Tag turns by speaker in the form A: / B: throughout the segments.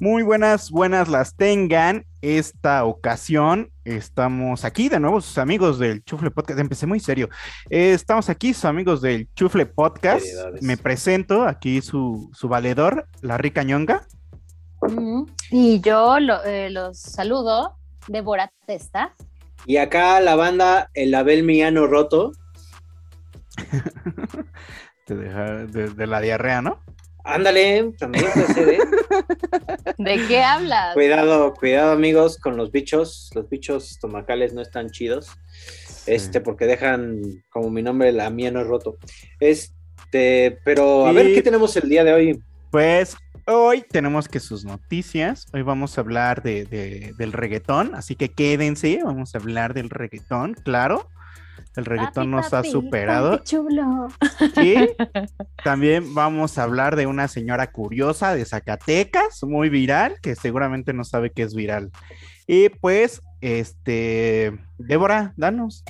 A: Muy buenas, buenas las tengan. Esta ocasión estamos aquí de nuevo, sus amigos del Chufle Podcast. Empecé muy serio. Eh, estamos aquí, sus amigos del Chufle Podcast. Me presento, aquí su, su valedor, la rica ñonga.
B: Y yo lo- eh, los saludo, Débora Testa.
C: Y acá la banda El Abel Millano Roto.
A: Te deja de, de la diarrea, ¿no?
C: Ándale, también ser, ¿eh?
B: ¿De qué hablas?
C: Cuidado, cuidado amigos con los bichos. Los bichos estomacales no están chidos. Este, porque dejan como mi nombre, la mía no es roto. Este, pero a
A: Y-
C: ver qué tenemos el día de hoy.
A: Pues hoy tenemos que sus noticias. Hoy vamos a hablar de, de- del reggaetón, así que quédense. Vamos a hablar del reggaetón, claro. El reggaetón
B: Papi,
A: nos ha superado.
B: chulo.
A: Y también vamos a hablar de una señora curiosa de Zacatecas, muy viral, que seguramente no sabe que es viral. Y pues, este, Débora, danos.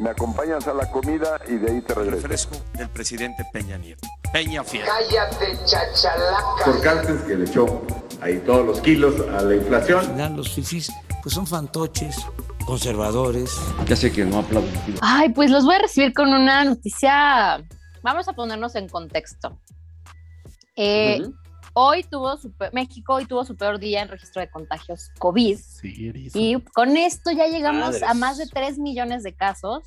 D: Me acompañas a la comida y de ahí te regreso.
E: Refresco del presidente Peña Nieto. Peña Fiel.
F: Cállate, chachalaca.
D: Por Carstens que le echó ahí todos los kilos a la inflación.
G: final los fifís pues son fantoches, conservadores.
E: Ya sé que no aplauden.
B: Ay, pues los voy a recibir con una noticia. Vamos a ponernos en contexto. Eh. Hoy tuvo su pe- México hoy tuvo su peor día en registro de contagios COVID.
A: Sí.
B: Y con esto ya llegamos
C: Madres.
B: a más de 3 millones de casos.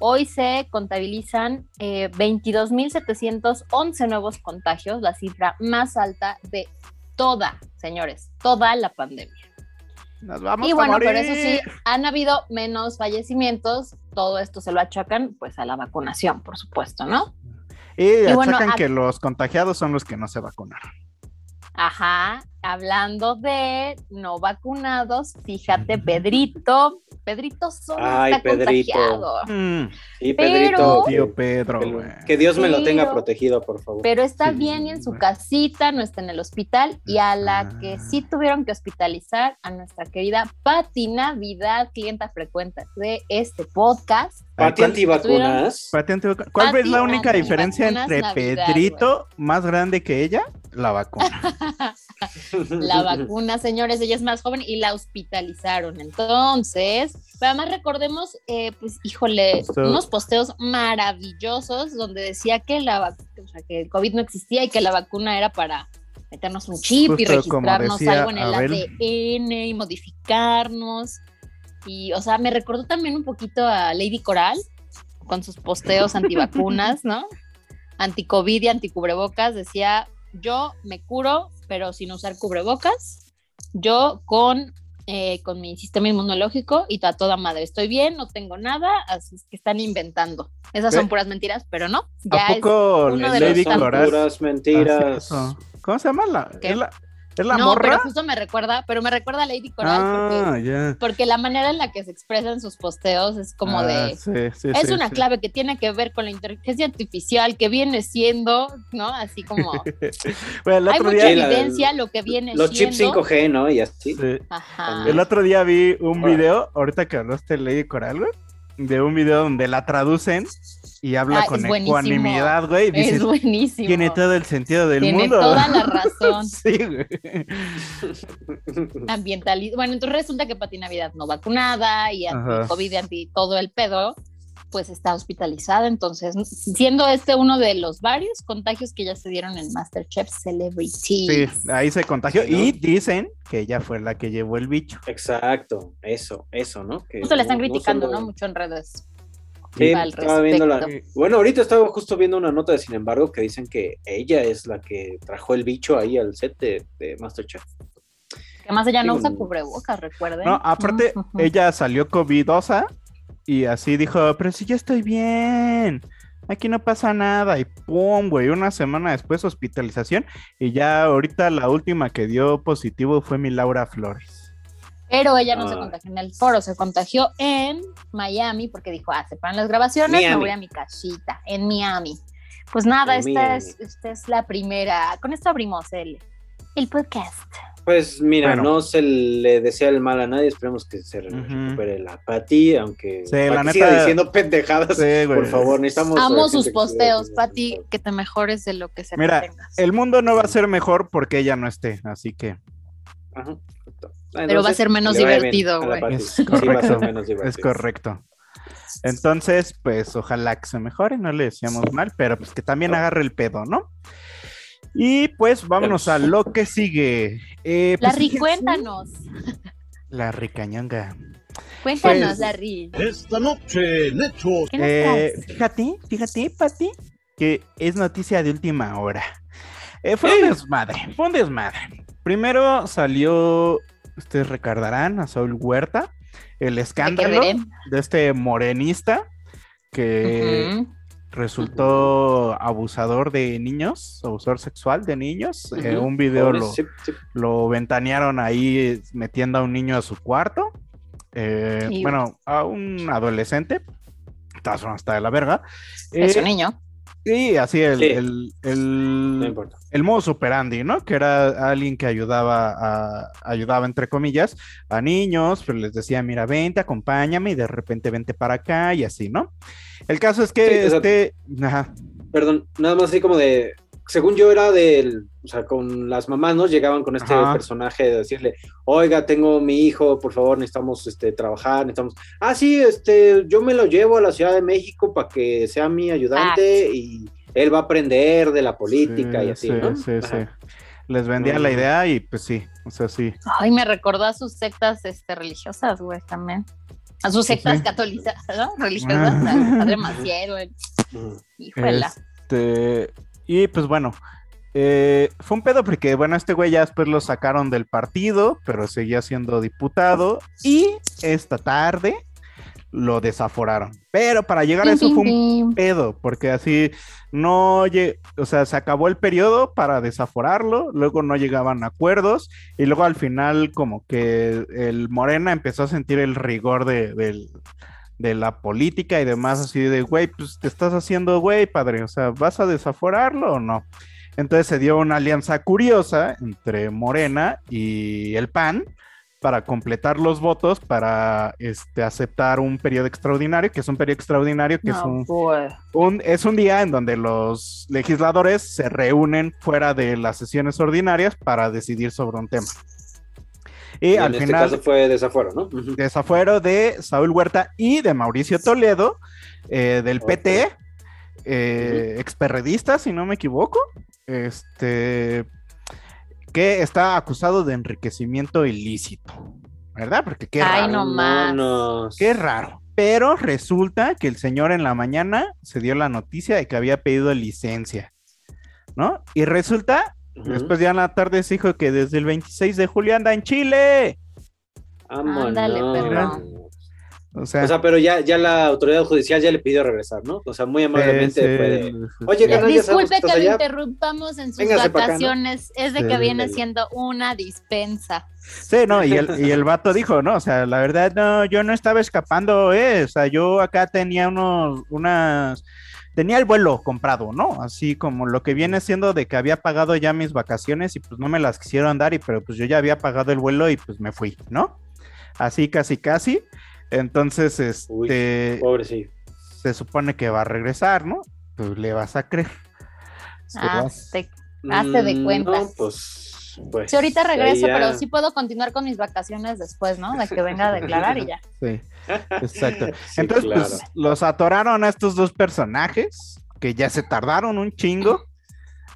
B: Hoy se contabilizan eh, 22.711 nuevos contagios, la cifra más alta de toda, señores, toda la pandemia.
A: Nos vamos
B: y
A: a
B: bueno,
A: morir.
B: pero eso sí, han habido menos fallecimientos. Todo esto se lo achacan pues a la vacunación, por supuesto, ¿no?
A: Y,
B: y bueno,
A: achacan
B: a-
A: que los contagiados son los que no se vacunaron.
B: Ajá, hablando de no vacunados, fíjate, Pedrito, Pedrito solo
C: Ay,
B: está
C: Pedrito.
B: contagiado.
A: Mm,
C: Sí,
B: Pero-
C: Pedrito.
A: tío Pedro,
C: que, Dios me lo tenga
B: Pero-
C: protegido, por favor.
B: pero está
A: Sí,
B: bien y en su casita, no está en el hospital, y a la que sí tuvieron que hospitalizar a nuestra querida Pati Navidad, clienta frecuente de este podcast.
C: Pati
A: ¿Cuál-
C: antivacunas.
A: ¿Cuál
B: Pati
A: es la única diferencia entre
B: Navidad,
A: Pedrito, más grande que ella? La vacuna.
B: La vacuna, señores, ella es más joven y la hospitalizaron. Entonces, pero además recordemos, eh, pues, híjole, unos posteos maravillosos donde decía que la vac- o sea, que el COVID no existía y que la vacuna era para meternos un chip y
A: Justo
B: registrarnos
A: decía
B: algo en el
A: Abel.
B: ADN y modificarnos. Y, o sea, me recordó también un poquito a Lady Coral con sus posteos antivacunas, ¿no? Anticovid y anticubrebocas. Decía, yo me curo, pero sin usar cubrebocas. Yo con, eh, con mi sistema inmunológico y a toda madre. Estoy bien, no tengo nada, así es que están inventando. Esas son puras mentiras, pero no.
A: ¿A
B: Ya es uno de
A: Lady
B: los
C: Son puras mentiras.
A: ¿Cómo se llama? La,
B: ¿Qué?
A: ¿Es la, es la
B: no,
A: morra?
B: pero justo me recuerda, pero me recuerda a Lady Coral
A: ah,
B: porque, la manera en la que se expresan sus posteos es como
A: Ah,
B: de
A: sí, sí,
B: es
A: sí,
B: una
A: sí.
B: clave que tiene que ver con la inteligencia artificial que viene siendo, ¿no? Así como
A: Bueno, el
B: hay mucha
A: día,
C: Sí, la-
B: evidencia lo que viene
C: Los chips
B: siendo.
C: 5G, ¿no? Y así.
A: sí.
B: Ajá.
A: el otro día vi un video, ahorita que hablaste de Lady Coral, güey, de un video donde la traducen y habla
B: Ah,
A: con ecuanimidad, güey, dices,
B: Es buenísimo.
A: tiene todo el sentido del
B: Tiene
A: mundo.
B: toda la razón.
A: sí, güey.
B: Ambientalista. Bueno, entonces resulta que Pati Navidad no vacunada y anti COVID y anti todo el pedo, pues está hospitalizada. Entonces, siendo este uno de los varios contagios que ya se dieron en Masterchef Celebrity.
A: Sí, ahí se contagió.
C: ¿no?
A: Y dicen que ella fue la que llevó el bicho.
C: Exacto, eso, eso, ¿no? Que
B: Justo le están
C: no- no
B: criticando,
C: solo-
B: ¿no? Mucho en redes.
C: Sí,
B: al
C: estaba viendo la... Bueno, ahorita estaba justo viendo una nota de Sin embargo que dicen que ella es la que trajo el bicho ahí al set de, de Masterchef.
B: Que además ella no usa cubrebocas, recuerden.
A: No, aparte, ella salió covidosa y así dijo, pero si ya estoy bien, aquí no pasa nada. Y pum, güey, una semana después hospitalización y ya ahorita la última que dio positivo fue mi Laura Flores.
B: Pero ella no se
C: Ah.
B: contagió en el foro, se contagió en Miami porque dijo, ah, se paran las grabaciones, me voy a mi casita, en Miami. Pues nada,
C: En
B: esta
C: Miami.
B: es, esta es la primera. Con esto abrimos el, el podcast.
C: Pues mira,
A: Bueno.
C: no se le desea el mal a nadie, esperemos que se recupere la Pati, aunque
A: Sí, la neta-
C: siga diciendo pendejadas,
A: Sí, güey.
C: por favor, necesitamos...
B: Amo sus
C: que
B: posteos,
C: diciendo
B: Pati, que te mejores de lo que se
A: Mira,
B: tengas.
A: El mundo no va a ser mejor porque ella no esté, así que
C: Ajá, correcto.
B: Pero va a ser menos divertido, güey.
A: Es
C: Sí, va a ser
A: correcto.
C: menos
A: Es
C: divertido.
A: correcto. Entonces, pues ojalá que se mejore, no le decíamos mal, pero pues que también agarre el pedo, ¿no? Y pues vámonos a lo que sigue. Eh, pues,
B: Larry,
A: fíjense-
B: cuéntanos.
A: La ricañonga.
B: Cuéntanos,
A: Pues-
B: Larry.
H: Esta noche, Necho.
B: ¿Qué nos
A: Eh, fíjate, fíjate, Pati, que es noticia de última hora. Eh, fue un desmadre, fue un desmadre. Primero salió, ustedes recordarán, a Saúl Huerta, el escándalo de este morenista que resultó abusador de niños, abusador sexual de niños. Eh, un video lo,
C: sí, sí.
A: lo ventanearon ahí metiendo a un niño a su cuarto. Eh, bueno, a un adolescente. Hasta de la verga.
B: Es
A: Eh,
B: un niño.
A: Y así el,
C: Sí.
A: el, el,
C: No importa.
A: el modo superandi, ¿no? Que era alguien que ayudaba a, ayudaba entre comillas a niños, pero les decía, mira, vente, acompáñame, y de repente vente para acá, y así, ¿no? El caso es que
C: Sí,
A: este, ajá,
C: Perdón, nada más así como de, según yo era del, o sea, con las mamás, ¿no? Llegaban con este
A: Ajá.
C: personaje de decirle, oiga, tengo mi hijo, por favor, necesitamos este, trabajar, necesitamos, ah, sí, este, yo me lo llevo a la Ciudad de México para que sea mi ayudante y él va a aprender de la política
A: sí,
C: y así,
A: sí,
C: ¿no?
A: sí, sí. Les vendía la idea y pues sí, o sea, sí.
B: Ay, me recordó a sus sectas este, religiosas, güey, también. A sus sectas
A: sí.
B: católicas, ¿no? Religiosas,
A: Ah.
B: Padre Maciel, güey.
C: Ujú.
B: Híjole.
A: Este, y pues bueno, eh, fue un pedo porque, bueno, este güey ya después lo sacaron del partido, pero seguía siendo diputado. Y esta tarde lo desaforaron. Pero para llegar a eso fue un pedo, porque así no, o sea, se acabó el periodo para desaforarlo, luego no llegaban a acuerdos y luego al final como que el Morena empezó a sentir el rigor de, del- de la política y demás, así de, güey, pues te estás haciendo, güey, padre, o sea, ¿vas a desaforarlo o no? Entonces se dio una alianza curiosa entre Morena y el PAN para completar los votos para este, aceptar un periodo extraordinario, que es un periodo extraordinario, que es un,
B: güey.
A: un- es un día en donde los legisladores se reúnen fuera de las sesiones ordinarias para decidir sobre un tema. Y,
C: Y
A: al
C: en
A: final,
C: este caso fue desafuero, ¿no?
A: Desafuero de Saúl Huerta y de Mauricio Toledo, eh, del. PT, eh, experredista, si no me equivoco, este, que está acusado de enriquecimiento ilícito, ¿verdad? Porque qué
B: Ay,
A: raro.
B: no más.
A: Qué raro. Pero resulta que el señor en la mañana se dio la noticia de que había pedido licencia, ¿no? Y resulta, Después ya en la tarde se dijo que desde el 26 de julio anda en Chile.
B: Ándale, perro.
A: O sea,
C: O sea, pero ya, ya la autoridad judicial ya le pidió regresar, ¿no? O sea, muy amablemente
A: sí,
C: fue de,
A: sí, sí,
C: Oye, sabemos
B: Disculpe
C: que
B: lo interrumpamos en sus
C: Véngase pa' acá, ¿no?
B: vacaciones. Es de
A: Sí.
B: que viene siendo una dispensa.
A: Sí, no, y el, y el vato dijo, ¿no? O sea, la verdad, no, yo no estaba escapando, ¿eh? O sea, yo acá tenía unos, unas, tenía el vuelo comprado, ¿no? Así como lo que viene siendo de que había pagado ya mis vacaciones y pues no me las quisieron dar, y pero pues yo ya había pagado el vuelo y pues me fui, ¿no? Así, casi, casi. Entonces,
C: Uy,
A: este,
C: pobre sí.
A: se supone que va a regresar, ¿no? Pues le vas a creer.
B: Ah,
A: vas-
B: te- Hazte de
C: Mm,
B: cuentas.
C: No, pues, pues.
B: Sí, ahorita regreso,
C: ya-
B: pero sí puedo continuar con mis vacaciones después, ¿no? De que venga a declarar y ya.
A: Sí, exacto.
C: Sí,
A: Entonces,
C: claro.
A: pues los atoraron a estos dos personajes que ya se tardaron un chingo.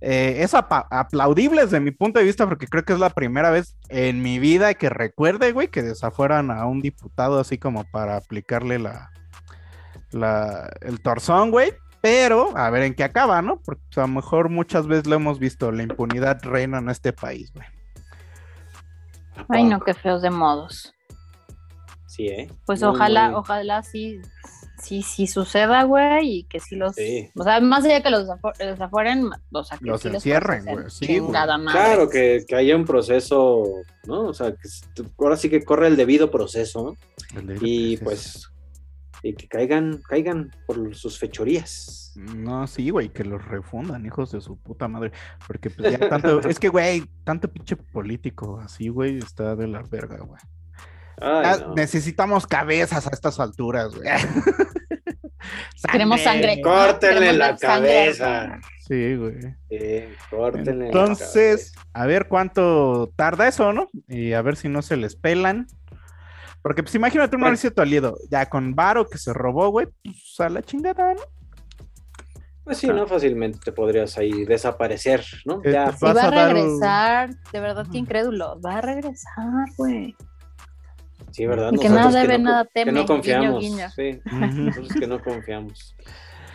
A: Eh, es aplaudible desde mi punto de vista porque creo que es la primera vez en mi vida que recuerde, güey, que desafueran a un diputado así como para aplicarle la, la el torzón, güey. Pero a ver en qué acaba, ¿no? Porque a lo mejor muchas veces lo hemos visto, la impunidad reina en este país, güey.
B: Ay, no, qué feos de modos.
C: Sí, ¿eh?
B: Pues
C: Muy,
B: ojalá,
C: muy-
B: ojalá sí sí, sí suceda, güey, y que sí los.
C: Sí.
B: O sea, más allá de que los, los afueren, o sea, que
A: Los
B: sí
A: encierren, güey, sí, güey.
C: Claro, que, que haya un proceso, ¿no? O sea, que ahora sí que corre el debido proceso
A: El
C: y
A: es-
C: pues, y que caigan, caigan por sus fechorías.
A: No, sí, güey, que los refundan, hijos de su puta madre. Porque pues ya tanto, es que, güey, tanto pinche político así, güey, está de la verga, güey.
C: Ay, no.
A: Necesitamos cabezas a estas alturas, güey.
B: Queremos sangre.
C: Córtenle
B: Queremos
C: la
B: sangre.
C: cabeza.
A: Sí, güey.
C: Sí, córtenle la
A: Entonces, a ver cuánto tarda eso, ¿no? Y a ver si no se les pelan. Porque, pues, imagínate un
C: Bueno.
A: Mauricio Toledo, ya con Varo que se robó, güey, pues a la chingada, ¿no?
C: Pues sí, ¿no? Fácilmente te podrías ahí desaparecer, ¿no?
A: Eh,
C: Ya,
A: pues, Vas
B: va a
A: a dar un-
B: regresar, de verdad que incrédulo, va a regresar, güey.
C: sí, ¿verdad?
B: Que nada debe,
C: no,
B: nada
C: Que
B: teme,
C: no
B: guiño,
C: confiamos.
B: guiño.
C: Sí, nosotros que no confiamos.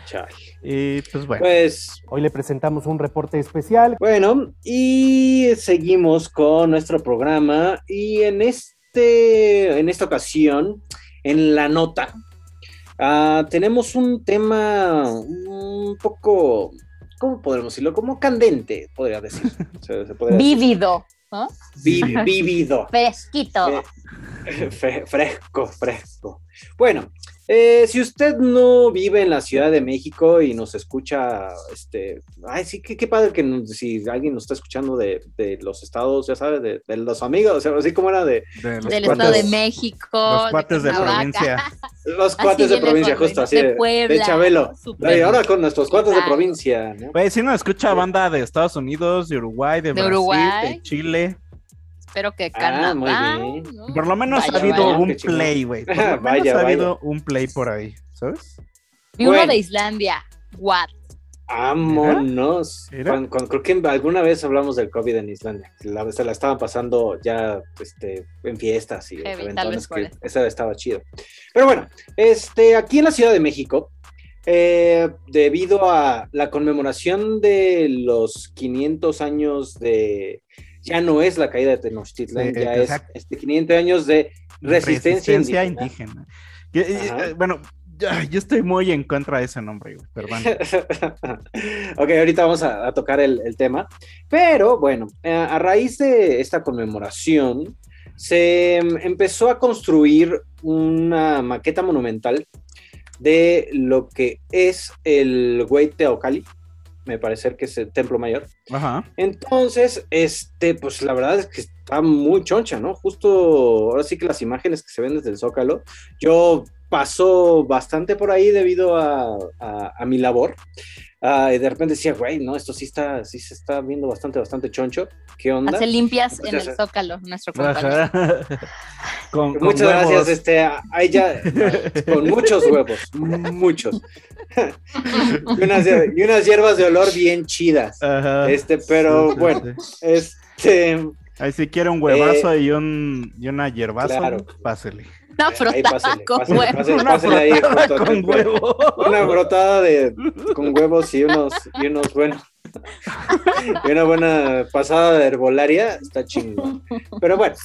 C: Chale.
A: Y pues bueno.
C: Pues
I: Hoy le presentamos un reporte especial.
C: Bueno, y seguimos con nuestro programa y en este, en esta ocasión, en la nota, ah, tenemos un tema un poco, ¿cómo podemos decirlo? Como candente, podría decir. Se- se podría decir.
B: Vívido,
C: Vívido.
B: Fresquito.
C: Fre- fresco, fresco. Bueno, eh, si usted no vive en la Ciudad de México y nos escucha, este, ay, sí, qué, qué padre que nos- si alguien nos está escuchando de, de los estados, ya sabes, de, de los amigos, o sea, así como era de
A: de los
B: Del
A: cuates-
B: Estado de México.
A: Los cuates de provincia.
C: los
B: Así
C: cuates de provincia, justo así,
B: De
C: de,
B: Puebla,
C: de Chabelo.
B: súper
C: Y ahora con nuestros cuates de provincia, ¿no?
A: Güey, si nos escucha banda de Estados Unidos, de Uruguay, de,
B: De
A: Brasil,
B: Uruguay.
A: de Chile.
B: Espero que
C: Ah,
B: Canadá.
C: muy bien.
B: ¿no?
A: Por lo menos
B: Vaya,
A: ha habido
B: vaya.
A: un play, güey. Por lo menos
C: Vaya,
A: ha
C: vaya.
A: habido un play por ahí, ¿sabes?
B: Vi uno de Islandia. What?
C: Vámonos. Cuando- cuando- creo que alguna vez hablamos del COVID en Islandia. La, se la estaban pasando ya este, en fiestas y
B: Heavy, tal vez
C: que esa estaba chido. Pero bueno, este, aquí en la Ciudad de México, eh, debido a la conmemoración de los 500 años de. Ya no es la caída de Tenochtitlan,
A: Sí,
C: ya es
A: exacto.
C: este, 500 años de resistencia, indígena.
A: eh, eh, bueno, yo estoy muy en contra de ese nombre, güey, perdón.
C: ok, ahorita vamos a, a tocar el, el tema. Pero bueno, eh, a raíz de esta conmemoración, se mm, empezó a construir una maqueta monumental de lo que es el Güey Teocalli, me parece que es el templo mayor.
A: Ajá.
C: Entonces, este, pues la verdad es que está muy choncha, ¿no? Justo ahora sí que las imágenes que se ven desde el Zócalo, yo paso bastante por ahí debido a, a- a mi labor. Ah, y de repente decía, güey, no, esto sí está, sí se está viendo bastante, bastante choncho. ¿Qué onda?
B: Hace limpias
C: Pues
B: en el. Zócalo, nuestro compañero.
A: Ajá. con, con
C: Muchas
A: huevos.
C: gracias, este, ahí ya, con muchos huevos, muchos. y, unas, y unas hierbas de olor bien chidas.
A: Ajá.
C: Este, pero
A: sí,
C: bueno,
A: sí.
C: este,
A: Ahí si quiere un huevazo y, un, y una hierbazo,
C: claro.
A: pásele.
B: Una
C: Ahí
B: frotada
C: pásele,
B: con huevo.
A: Una
C: brotada de, con huevos y unos, y unos buenos. y una buena pasada de herbolaria, está chingón. Pero bueno,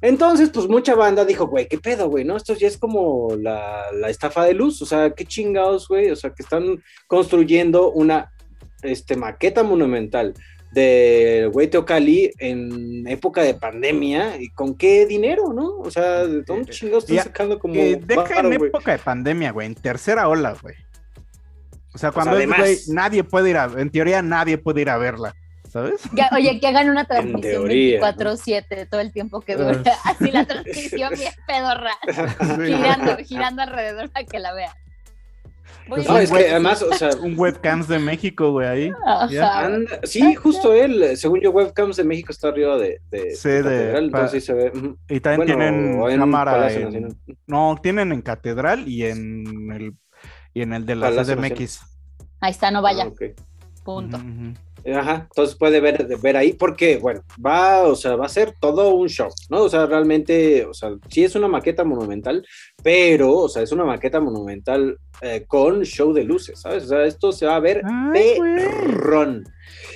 C: entonces, pues mucha banda dijo, güey, ¿qué pedo, güey? ¿No? Esto ya es como la, la estafa de luz, o sea, qué chingados, güey. O sea, que están construyendo una este, maqueta monumental de güey Teocalli en época de pandemia y con qué dinero, ¿no? O sea, ¿de dónde chingados están
A: Ya,
C: sacando como
A: Que deja en época de pandemia, güey, en tercera ola, güey. O sea, cuando es,
C: además.
A: güey, nadie puede ir a, en teoría nadie puede ir a verla, ¿sabes?
B: Oye, que hagan una transmisión
C: teoría,
B: 24-7 todo el tiempo que dure. Así la transmisión bien pedorra. girando, girando alrededor para que la vean.
A: Pues
C: No,
B: ir
C: es que además, o sea,
A: Un webcams de México, güey, ahí.
C: Anda- sí, justo él, según yo, Webcams de México está arriba de, de,
A: Sí,
C: de
A: de-
C: Catedral,
A: pa-
C: entonces sí se ve.
A: Y también
C: Bueno,
A: tienen
C: en
A: cámara
C: Palacio
A: en-. No, tienen en Catedral y en el y en el de la CDMX.
B: Ahí está, no vaya.
C: Ah, ok.
B: Punto.
A: Ujú, ujú.
C: Ajá, entonces puede ver, ver ahí, porque, bueno, va, o sea, va a ser todo un show, ¿no? O sea, realmente, o sea, sí es una maqueta monumental, pero, o sea, es una maqueta monumental eh, con show de luces, ¿sabes? O sea, esto se va a ver
A: Ay, güey.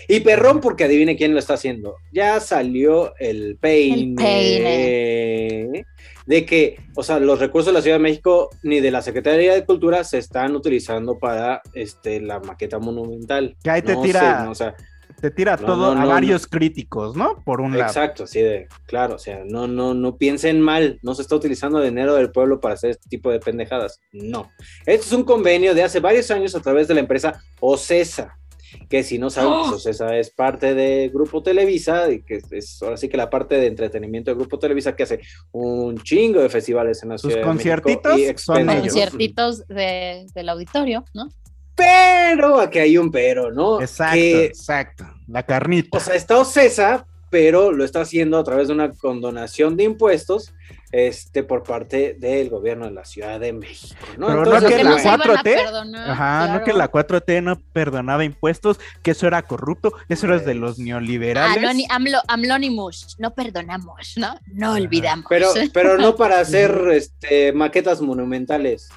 C: Y perrón, porque adivine quién lo está haciendo. Ya salió el peine.
B: El peine.
C: De que, o sea, los recursos de la Ciudad de México ni de la Secretaría de Cultura se están utilizando para este, la maqueta monumental.
A: Que ahí te
C: No
A: tira,
C: sé, no, o sea,
A: te tira
C: no,
A: todo
C: no,
A: a
C: no,
A: varios críticos, ¿no? Por un lado.
C: Exacto, así de, claro, o sea, no, no, no piensen mal, no se está utilizando dinero del pueblo para hacer este tipo de pendejadas, no. Esto es un convenio de hace varios años a través de la empresa Ocesa, que si no saben, pues Ocesa es parte de Grupo Televisa, y que es- ahora sí que la parte de entretenimiento de Grupo Televisa que hace un chingo de festivales en la
A: Sus
C: ciudad de México
A: conciertitos
C: y
A: son
C: expendios.
A: ellos.
B: Conciertitos de, del auditorio, ¿no?
C: Pero, aquí hay un pero, ¿no?
A: Exacto,
C: Que
A: exacto. La carnita.
C: O sea, está Ocesa, pero lo está haciendo a través de una condonación de impuestos este, por parte del gobierno de la Ciudad de México. ¿no?
A: Pero
C: Entonces,
A: no que la
B: se iban a
A: 4T,
B: perdonar,
A: ajá, no que la 4T no perdonaba impuestos, que eso era corrupto, eso era de los neoliberales.
B: Anoni- Amlo- Amlonimus, no perdonamos, ¿no? No olvidamos.
C: pero, pero no para hacer este, maquetas monumentales.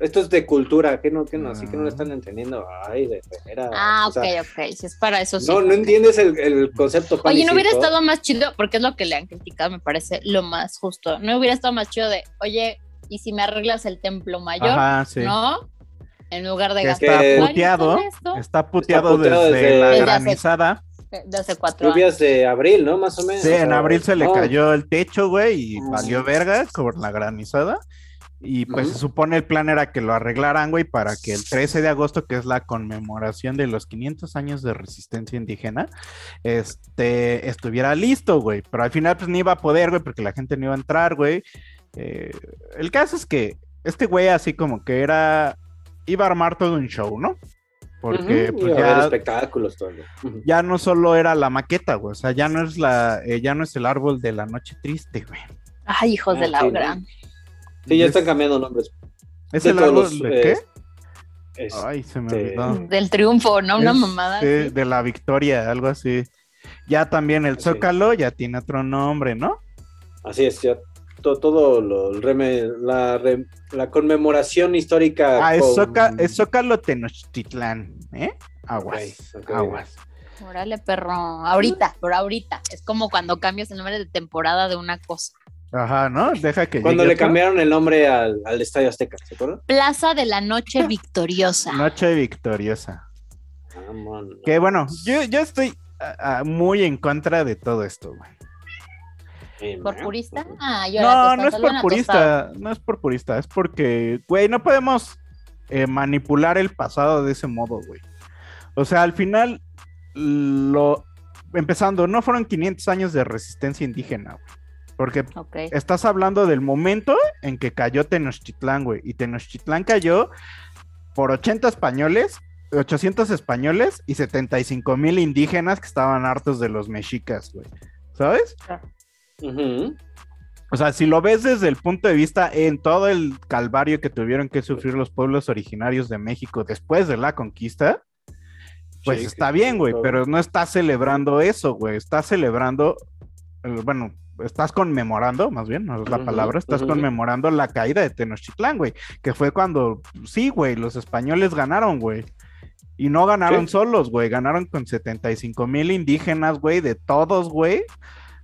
C: Esto es de cultura, que no, que no, así que no lo están entendiendo. Ay, de veras.
B: Ah,
C: o
B: ok,
C: sea,
B: ok. Si es para eso sí.
C: No, no entiendes el, el concepto.
B: Oye, no hubiera estado más chido, porque es lo que le han criticado, me parece lo más justo. No hubiera estado más chido de, oye, ¿y si me arreglas el templo mayor?
A: Ajá, sí.
B: ¿No? En lugar de
A: Que
B: gastar
A: está puteado, está puteado, desde,
C: desde-
A: la
B: Desde hace-
A: granizada.
B: de hace cuatro años.
C: Lluvias de abril, ¿no? Más o menos.
A: Sí,
C: o
A: en abril se le cayó el techo, güey, y
C: Mm.
A: valió verga por la granizada. Y pues se supone el plan era que lo arreglaran, güey, para que el 13 de agosto, que es la conmemoración de los 500 años de resistencia indígena, este, estuviera listo, güey. Pero al final, pues ni iba a poder, güey, porque la gente no iba a entrar, güey. Eh, el caso es que este güey así como que era, iba a armar todo un show, ¿no? Porque pues, ya,
C: espectáculos, todo. Ujú.
A: ya no solo era la maqueta, güey, o sea, ya no es la, eh, ya no es el árbol de la noche triste, güey.
B: Ay, hijos
C: Ah,
B: de la
C: sí, ¿no? Sí, ya
A: Es-
C: están cambiando nombres.
A: ¿Es
C: de
A: el árbol
C: los,
A: de
C: eh,
A: qué?
C: Es-
A: Ay, se me olvidó.
B: Del triunfo, ¿no? Una
A: Es
B: mamada.
A: de,
B: así.
A: de la victoria, algo así. Ya también el
C: Sí.
A: Zócalo ya tiene otro nombre, ¿no?
C: Así es, ya to- todo, lo, el reme- la, re- la conmemoración histórica.
A: Ah, es,
C: con-
A: Zóca- es Zócalo Tenochtitlán, ¿eh? Aguas,
C: Ok, ok.
A: aguas.
B: Órale, perro. Ahorita, por ahorita. Es como cuando cambias el nombre de temporada de una cosa.
A: Ajá, ¿no? Deja que
C: Cuando le
A: otro.
C: cambiaron el nombre al, al Estadio Azteca, ¿se acuerdan?
B: Plaza de la Noche Victoriosa.
A: Noche victoriosa.
C: Vámonos.
A: Que bueno, yo, yo estoy muy en contra de todo esto, güey.
B: ¿Por purista? Ah, yo
A: No, no es por
B: tostada.
A: purista, no es por purista, es porque, güey, no podemos eh, manipular el pasado de ese modo, güey. O sea, al final, lo, empezando, no fueron 500 años de resistencia indígena, güey. Porque estás hablando del momento en que cayó Tenochtitlán, güey. Y Tenochtitlán cayó por 80 españoles, 800 españoles y 75 mil indígenas que estaban hartos de los mexicas, güey. ¿Sabes?
C: Ujú.
A: O sea, si lo ves desde el punto de vista en todo el calvario que tuvieron que sufrir los pueblos originarios de México después de la conquista, pues
C: Sí,
A: está bien, güey, pero no estás celebrando eso, güey. Estás celebrando, eh, bueno, estás conmemorando, más bien, no es la palabra, estás conmemorando la caída de Tenochtitlán, güey, que fue cuando, sí, güey, los españoles ganaron, güey. Y no ganaron
C: Sí.
A: solos, güey, ganaron con 75 mil indígenas, güey, de todos, güey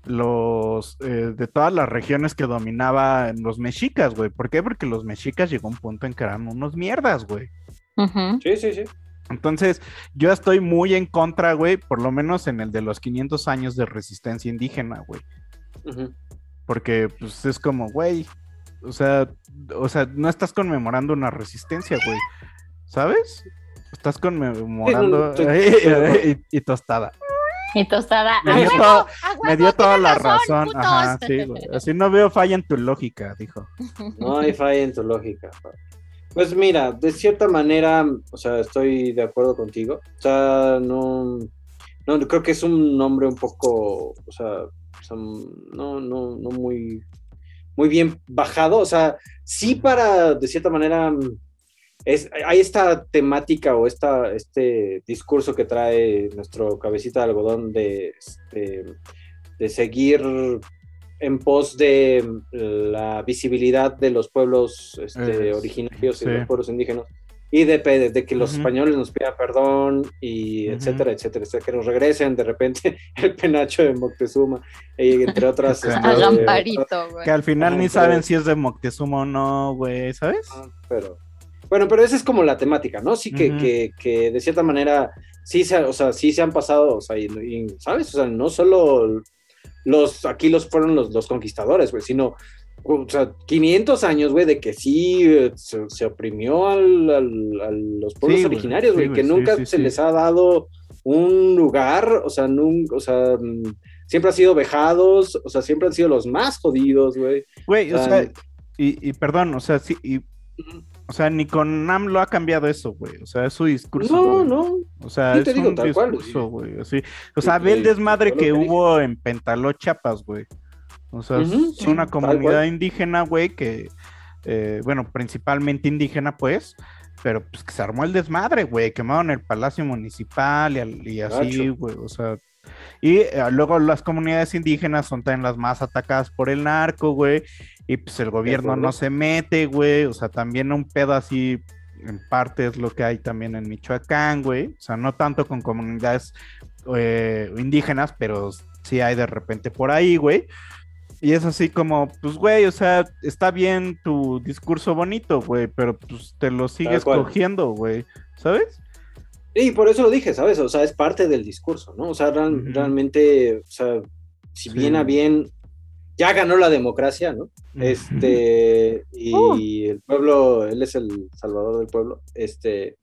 A: los eh, de todas las regiones que dominaban los mexicas, güey. ¿Por qué? Porque los mexicas llegó a un punto en que eran unos mierdas, güey.
C: Sí, sí, sí.
A: Entonces, yo estoy muy en contra, güey, por lo menos en el de los 500 años de resistencia indígena, güey. Porque, pues, es como, güey, o sea, o sea, no estás conmemorando una resistencia, güey. ¿Sabes? Estás conmemorando...
C: Estoy-
A: y, y tostada.
B: Y tostada.
A: Me
B: ¡A
A: dio,
B: huevo!
A: todo- me dio toda
B: ¡Tienes
A: la razón.
B: putos!
A: Ajá, sí, güey. Así no veo falla en tu lógica, dijo.
C: No hay falla en tu lógica. Pues mira, de cierta manera, o sea, estoy de acuerdo contigo. O sea, no, no creo que es un nombre un poco, o sea, o sea, no, no, no muy, muy bien bajado. O sea, sí para, de cierta manera, es, hay esta temática o esta, este discurso que trae nuestro cabecita de algodón de, este, de seguir en pos de la visibilidad de los pueblos este,
A: Es-
C: originarios y
A: sí.
C: los pueblos indígenas y de, de que los españoles nos pidan perdón y etcétera, etcétera, etcétera, que nos regresen de repente el penacho de Moctezuma, y entre otras.
B: este,
A: que al final ni saben si es de Moctezuma o no, güey, ¿sabes?
C: Ah, pero, bueno, pero esa es como la temática, ¿no? Sí que, que, que, de cierta manera, sí se, o sea, sí se han pasado, o sea, y, ¿sabes? O sea, no solo los, aquí los fueron los, los conquistadores, güey, sino o sea, 500 años, güey, de que sí eh, se, oprimió al, a los pueblos originarios, güey, que nunca se les ha dado un lugar, o sea, nunca, o sea, mm, siempre han sido vejados, o sea, siempre han sido los más jodidos, güey.
A: Güey, o, sea, y, y, perdón, o sea, sí, y, o sea, ni con lo ha cambiado eso, güey. O sea, es su discurso.
C: No, no.
A: O sea, es un discurso, güey. Así. O sea, ve el desmadre que hubo en Pentaló, Chiapas, güey. O sea, es una comunidad indígena, güey, que, eh, bueno, principalmente indígena, pues, pero pues que se armó el desmadre, güey, quemaron el palacio municipal y, así, güey, o sea, y eh, luego las comunidades indígenas son también las más atacadas por el narco, güey, y pues el gobierno no se mete, güey, o sea, también un pedo así, en parte es lo que hay también en Michoacán, güey, o sea, no tanto con comunidades eh, indígenas, pero sí hay de repente por ahí, güey. Y es así como, pues, güey, o sea, está bien tu discurso bonito, güey, pero pues te lo sigues cogiendo, güey, ¿sabes?
C: Y por eso lo dije, ¿sabes? O sea, es parte del discurso, ¿no? O sea, realmente, o sea, si bien a bien, ya ganó la democracia, ¿no? Este, y oh. el pueblo, él es el salvador del pueblo, este,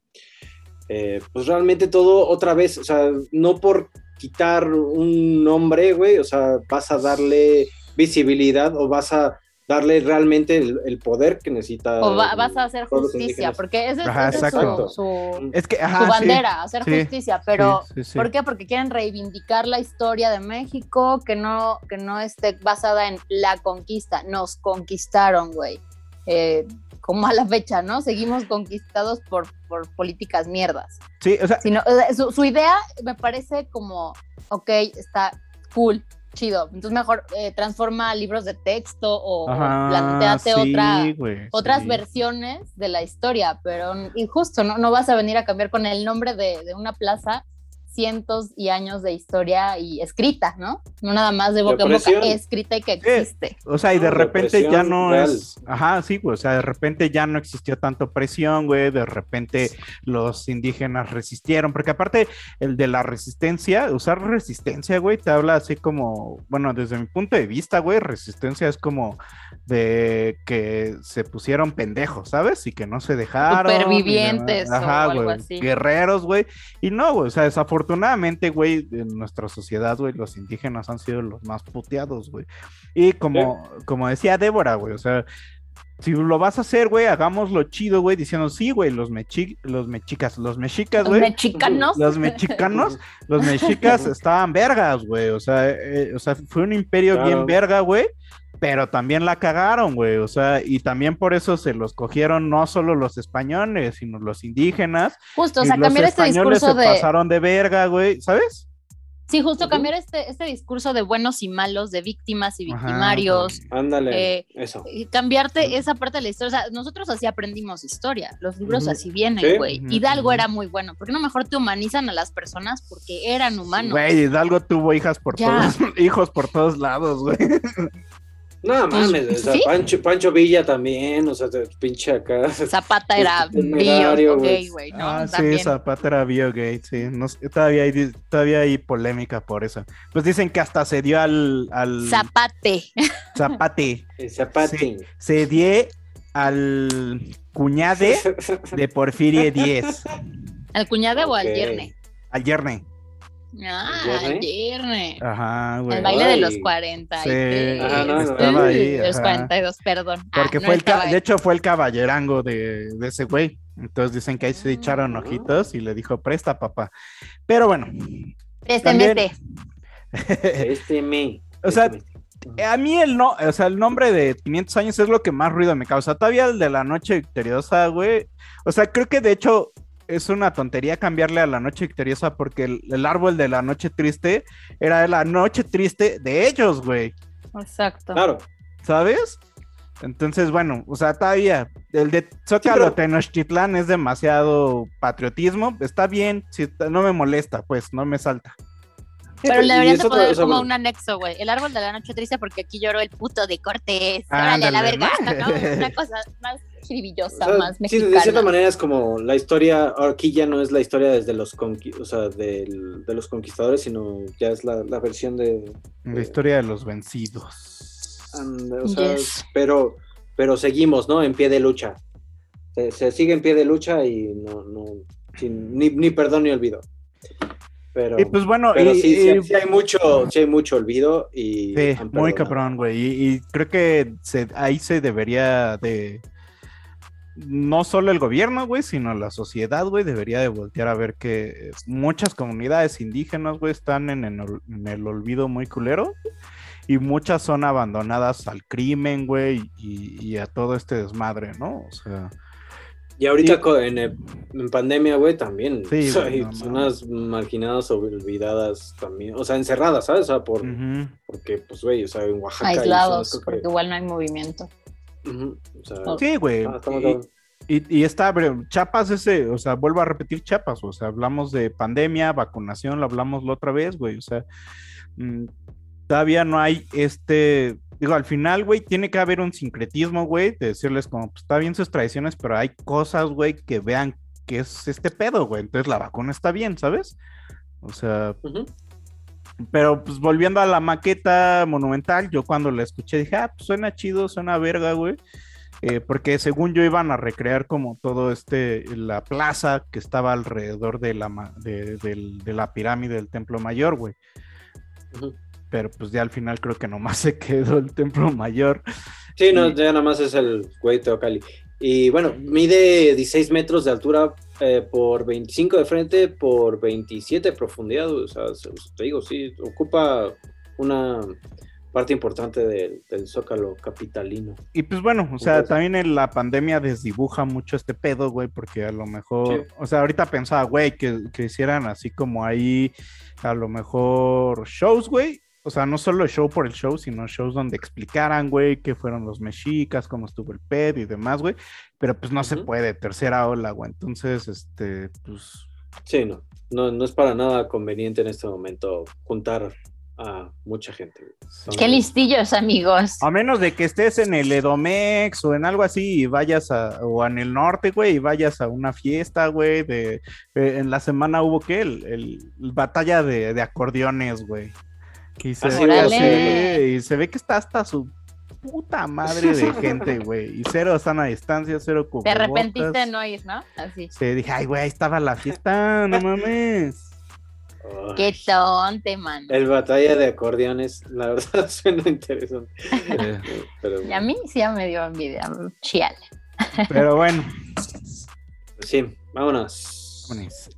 C: eh, pues realmente todo otra vez, o sea, no por quitar un nombre, güey, o sea, vas a darle visibilidad o vas a darle realmente el, poder que necesita.
B: O vas a hacer justicia, porque ese, es su, es que, su bandera, hacer justicia, pero ¿por qué? Porque quieren reivindicar la historia de México que no, que no esté basada en la conquista, nos conquistaron, güey. Eh, como a la fecha, ¿no? Seguimos conquistados por, por políticas mierdas.
A: Sí, o sea.
B: su, su idea me parece como, ok, está cool, chido. Entonces mejor eh, transforma libros de texto o, planteate otras versiones de la historia, pero injusto, ¿no? No vas a venir a cambiar con el nombre de, de una plaza cientos y años de historia y escrita, ¿no? No nada más de boca en boca, escrita y que existe.
A: o sea, y de repente ya no es, ajá, sí, güey, o sea, de repente ya no existió tanto presión, güey, de repente los indígenas resistieron, porque aparte el de la resistencia, usar resistencia, güey, te habla así como, bueno, desde mi punto de vista, güey, resistencia es como de que se pusieron pendejos, ¿sabes? Y que no se dejaron.
B: Supervivientes ajá, o algo así.
A: Guerreros, güey. Y no, güey, o sea, desafortunadamente afortunadamente, güey, en nuestra sociedad, güey, los indígenas han sido los más puteados, güey. Y como, como decía Débora, güey, o sea, si lo vas a hacer, güey, hagámoslo chido, güey, diciendo, sí, güey, los, mechi los mexicas, los mexicas, güey.
B: Los mexicanos.
A: Los mexicanos, los mexicas estaban vergas, güey, o sea, eh, o sea, fue un imperio bien verga, güey, pero también la cagaron, güey, o sea, y también por eso se los cogieron no solo los españoles, sino los indígenas.
B: Justo, o sea, cambiar este discurso
A: se pasaron de verga, güey, ¿sabes?
B: Sí, justo cambiar este, este discurso de buenos y malos, de víctimas y victimarios.
C: Ándale, eh, eso.
B: Y cambiarte esa parte de la historia. O sea, nosotros así aprendimos historia. Los libros así vienen, güey. Hidalgo era muy bueno. ¿Por qué no mejor te humanizan a las personas? Porque eran humanos.
A: Güey, Hidalgo tuvo hijas por todos, hijos por todos lados, güey.
C: No pues, mames, o sea, Pancho, Pancho Villa también, o sea, pinche acá.
B: Zapata era bio gay, güey, ¿no?
A: Ah, sí, Zapata era bio gay, sí. todavía, hay, todavía hay polémica por eso. Pues dicen que hasta se dio al. al...
B: Zapate.
A: Zapate.
C: zapate.
A: Se, dio al cuñade de Porfirie 10.
B: ¿Al cuñade o al yerne?
A: Al yerne.
B: Ah, el viernes.
A: Ajá, güey.
B: El baile de los 40.
A: Sí, estaba ahí.
B: Los 42, perdón.
A: Ah, Porque fue el, de hecho fue el caballerango de, de, ese güey. Entonces dicen que ahí se echaron ojitos y le dijo, presta, papá. Pero bueno.
B: Présteme
C: este. me.
A: O sea, a mí el no, o sea, el nombre de 500 años es lo que más ruido me causa. Todavía el de la noche victoriosa, güey. O sea, creo que de hecho es una tontería cambiarle a la noche victoriosa porque el, árbol de la noche triste era la noche triste de ellos, güey.
B: Exacto.
C: Claro.
A: ¿Sabes? Entonces, bueno, o sea, todavía, el de Zócalo Tenochtitlán es demasiado patriotismo. Está bien, si no me molesta, pues no me salta.
B: Pero le deberían de poner como un anexo, güey. El árbol de la noche triste porque aquí lloró el puto de Cortés. Órale, a la verga, ¿no? Una cosa más jiribillosa, más mexicana.
C: Sí, de cierta manera es como la historia, aquí ya no es la historia desde los o sea, de los conquistadores, sino ya es la, la versión de,
A: La historia de los vencidos.
C: o sea, pero, pero seguimos, ¿no? En pie de lucha. Se, sigue en pie de lucha y no, no, sin, ni, ni perdón ni olvido. Pero,
A: y pues bueno,
C: sí, hay mucho, sí hay mucho olvido y
A: sí, muy cabrón, güey. Y, creo que se, ahí se debería de no solo el gobierno, güey, sino la sociedad, güey, debería de voltear a ver que muchas comunidades indígenas, güey, están en, el olvido muy culero y muchas son abandonadas al crimen, güey, y, a todo este desmadre, ¿no? O sea,
C: y ahorita en, pandemia, güey, también. Sí, hay zonas marginadas o olvidadas también. O sea, encerradas, ¿sabes? O sea, por, porque, pues, güey, o sea, en Oaxaca.
B: Aislados, porque igual no hay movimiento.
A: sí, güey. y, y, está, Chapas ese, o sea, vuelvo a repetir Chapas, o sea, hablamos de pandemia, vacunación, lo hablamos la otra vez, güey, o sea, mm, todavía no hay este digo, al final, güey, tiene que haber un sincretismo, güey, de decirles como, pues está bien sus tradiciones, pero hay cosas, güey, que vean que es este pedo, güey. Entonces la vacuna está bien, ¿sabes? O sea, pero pues volviendo a la maqueta monumental, yo cuando la escuché dije, ah, pues suena chido, suena verga, güey. Eh, porque según yo iban a recrear como todo este, la plaza que estaba alrededor de la, de, la pirámide del Templo Mayor, güey pero pues ya al final creo que nomás se quedó el templo mayor.
C: Sí, no, ya nada más es el güey Teocali. Y bueno, mide 16 metros de altura eh, por 25 de frente por 27 de profundidad. O sea, te digo, sí, ocupa una parte importante del, zócalo capitalino.
A: Y pues bueno, o sea, también en la pandemia desdibuja mucho este pedo, güey, porque a lo mejor, o sea, ahorita pensaba, güey, que, que hicieran así como ahí, a lo mejor shows, güey, o sea, no solo show por el show, sino shows donde explicaran, güey, qué fueron los mexicas, cómo estuvo el PED y demás, güey. Pero pues no se puede, tercera ola, güey. Entonces, este, pues.
C: Sí, no. no. No es para nada conveniente en este momento juntar a mucha gente.
B: Qué listillos, amigos.
A: A menos de que estés en el Edomex o en algo así y vayas a, o en el norte, güey, y vayas a una fiesta, güey, de, eh, en la semana hubo, ¿qué? El, batalla de, de acordeones, güey. Y se, ve, y se ve que está hasta su puta madre de gente, güey. Y cero sana distancia, cero
B: cubrebocas. De repente no ir, ¿no? Así.
A: Se dije, ay, güey, ahí estaba la fiesta, no mames.
B: Qué tonte, man.
C: El batalla de acordeones, la verdad suena interesante.
B: Y a mí sí ya me dio envidia, chial.
A: Pero bueno.
C: Sí, vámonos.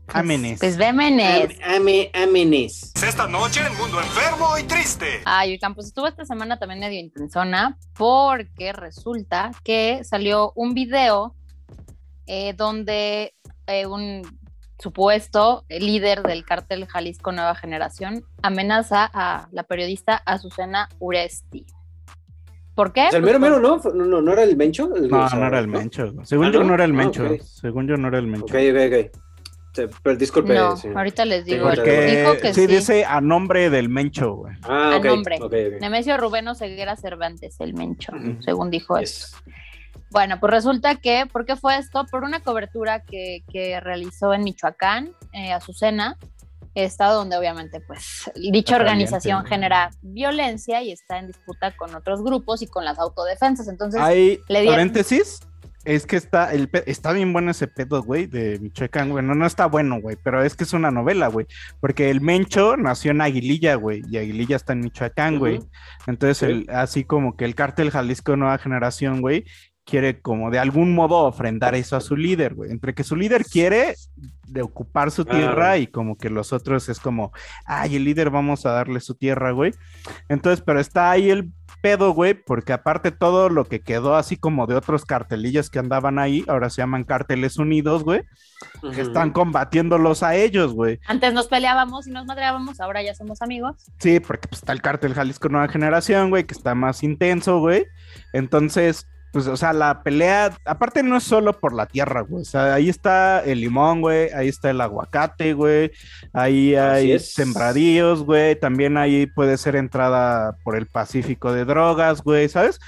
A: Amenes.
B: Pues, vémenes.
C: Amenes.
J: Esta noche el mundo enfermo y triste.
B: Ay, Campos estuvo esta semana también medio intensona porque resulta que salió un video eh, donde eh, un supuesto líder del cártel Jalisco Nueva Generación amenaza a la periodista Azucena Uresti. ¿Por qué?
C: el mero mero, ¿no? ¿no? ¿No, era el Mencho?
A: no, no era el Mencho. Según yo no? era el ah, Mencho. Según yo no era el Mencho.
C: Ok, ok, ok. Pero disculpe.
B: No, ahorita les digo.
A: que sí, dice a nombre del Mencho, güey.
C: Ah,
B: a nombre. Nemesio Rubeno Ceguera Cervantes, el Mencho, según dijo eso. Bueno, pues resulta que, ¿por qué fue esto? Por una cobertura que, que realizó en Michoacán, eh, Azucena, estado donde obviamente pues dicha organización genera violencia y está en disputa con otros grupos y con las autodefensas. Entonces,
A: hay paréntesis, es que está, el, está bien bueno ese pedo, güey, de Michoacán, güey. No, no está bueno, güey, pero es que es una novela, güey. Porque el Mencho nació en Aguililla, güey, y Aguililla está en Michoacán, güey. Entonces, el, así como que el cártel Jalisco Nueva Generación, güey, quiere como de algún modo ofrendar eso a su líder, güey. Entre que su líder quiere de ocupar su tierra y como que los otros es como, ay, el líder vamos a darle su tierra, güey. Entonces, pero está ahí el pedo, güey, porque aparte todo lo que quedó así como de otros cartelillos que andaban ahí, ahora se llaman carteles unidos, güey, que están combatiéndolos a ellos, güey.
B: Antes nos peleábamos y nos madreábamos, ahora ya somos amigos.
A: Sí, porque pues, está el cartel Jalisco Nueva Generación, güey, que está más intenso, güey. Entonces, pues, o sea, la pelea, aparte no es solo por la tierra, güey. O sea, ahí está el limón, güey. Ahí está el aguacate, güey. Ahí hay sembradíos, güey. También ahí puede ser entrada por el Pacífico de drogas, güey, ¿sabes?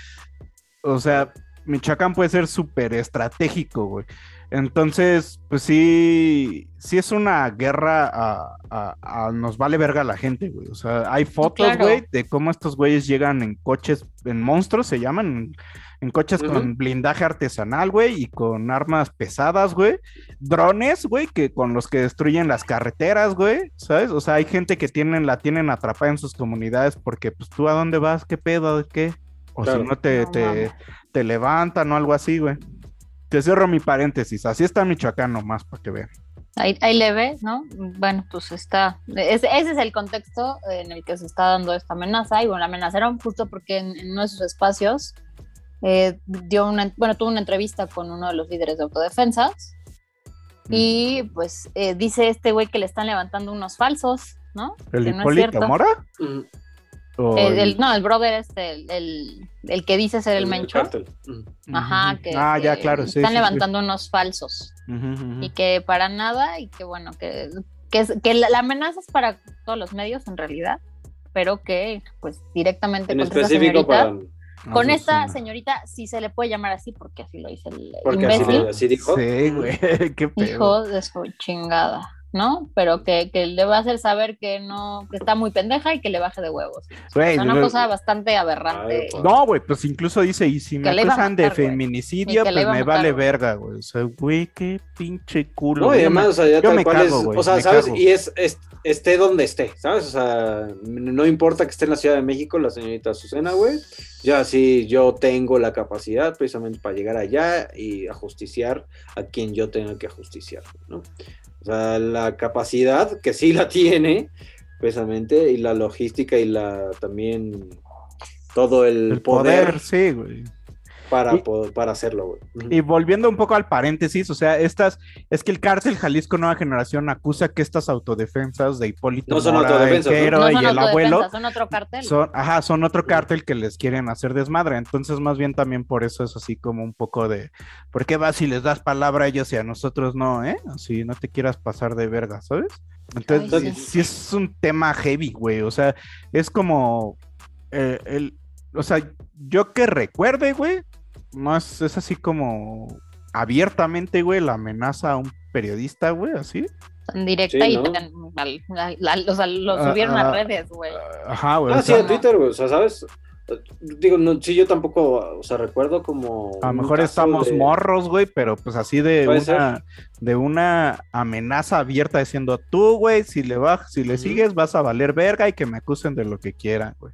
A: O sea, Michoacán puede ser súper estratégico, güey. Entonces, pues sí, sí es una guerra a, nos vale verga la gente, güey. O sea, hay fotos, güey, de cómo estos güeyes llegan en coches, en monstruos se llaman, en coches con blindaje artesanal, güey, y con armas pesadas, güey. Drones, güey, que con los que destruyen las carreteras, güey, ¿sabes? O sea, hay gente que tienen, la tienen atrapada en sus comunidades porque, pues, ¿tú a dónde vas? ¿Qué pedo? ¿Qué? O si no te, te, te levantan o algo así, güey. Te cierro mi paréntesis. Así está Michoacán nomás para que vean.
B: Ahí, ahí le ve, ¿no? Bueno, pues está. Ese, es el contexto en el que se está dando esta amenaza. Y bueno, la amenazaron justo porque en, en nuestros espacios eh, dio una, bueno, tuvo una entrevista con uno de los líderes de autodefensas. Mm. Y pues eh, dice este güey que le están levantando unos falsos, ¿no?
A: ¿El Hipólito Mora? Mm
B: el, no, el brother es el, el, que dice ser el, mencho. Ajá, que,
A: ah, ya, claro,
B: están levantando unos falsos. Y que para nada, y que bueno, que, que, la, amenaza es para todos los medios en realidad, pero que pues directamente
C: en específico para...
B: Con esta señorita sí se le puede llamar así porque así lo dice el porque imbécil.
C: Así, dijo.
A: Sí, güey, qué pedo.
B: Hijo de su chingada. ¿No? Pero que, le va a hacer saber que no, que está muy pendeja y que le baje de huevos. es una cosa bastante aberrante.
A: No, güey, pues incluso dice, y si me acusan de feminicidio, pues me vale verga, güey. O sea, güey, qué pinche culo.
C: No, y además, o sea, ya tal cual es, o sea, ¿sabes? Y es, esté donde esté, ¿sabes? O sea, no importa que esté en la Ciudad de México, la señorita Azucena, güey. Ya sí, yo tengo la capacidad precisamente para llegar allá y ajusticiar a quien yo tenga que ajusticiar, ¿no? O sea, la capacidad, que sí la tiene, precisamente, y la logística y la también todo el, poder,
A: Sí, güey.
C: Para, para hacerlo,
A: güey. Y volviendo un poco al paréntesis, o sea, estas, es que el cártel Jalisco Nueva Generación acusa que estas autodefensas de Hipólito
C: no son autodefensas,
A: ¿no? y el abuelo
B: son otro cártel.
A: ajá, son otro cártel que les quieren hacer desmadre. Entonces, más bien también por eso es así como un poco de, ¿por qué vas y les das palabra a ellos y a nosotros no, eh? Así no te quieras pasar de verga, ¿sabes? Entonces, sí. es un tema heavy, güey. O sea, es como eh, el, o sea, yo que recuerde, güey, no es, así como abiertamente, güey, la amenaza a un periodista, güey, así.
B: En directa y o sea, lo ah, subieron a ah, redes, güey.
A: Ajá, güey.
C: Ah, sí, en Twitter, güey, o sea, ¿sabes? Digo, no, sí, yo tampoco, o sea, recuerdo como.
A: A lo mejor estamos morros, güey, pero pues así de una, de una amenaza abierta diciendo, tú, güey, si le vas, si le sigues, vas a valer verga y que me acusen de lo que quieran, güey.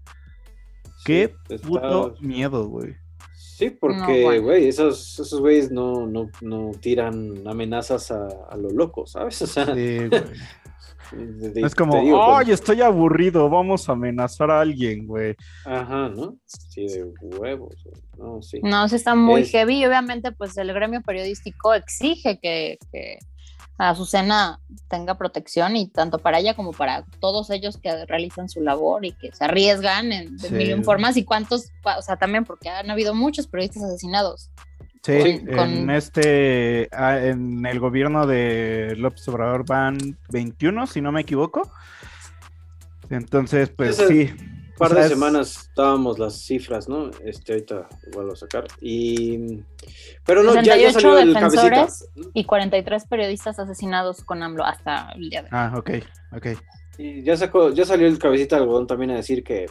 A: Qué puto miedo, güey.
C: Sí, porque, güey, esos, esos güeyes no, no, no tiran amenazas a, a lo loco, ¿sabes? O sea, sí,
A: güey. es como, ay, estoy aburrido, vamos a amenazar a alguien, güey.
C: Ajá, ¿no? Sí, de huevos. No, sí.
B: No, sí está muy heavy y obviamente pues el gremio periodístico exige que, que Azucena tenga protección y tanto para ella como para todos ellos que realizan su labor y que se arriesgan en de mil formas y cuántos, o sea, también porque han habido muchos periodistas asesinados.
A: Sí, en este, ah, en el gobierno de López Obrador van 21, si no me equivoco. Entonces, pues sí
C: par de semanas estábamos las cifras, ¿no? Este, ahorita vuelvo a sacar. Y... Pero no, ya, ya, salió el cabecita.
B: Y 43 periodistas asesinados con AMLO hasta el día de hoy.
A: Ah, ok, ok.
C: Y ya, sacó, ya salió el cabecita de algodón también a decir que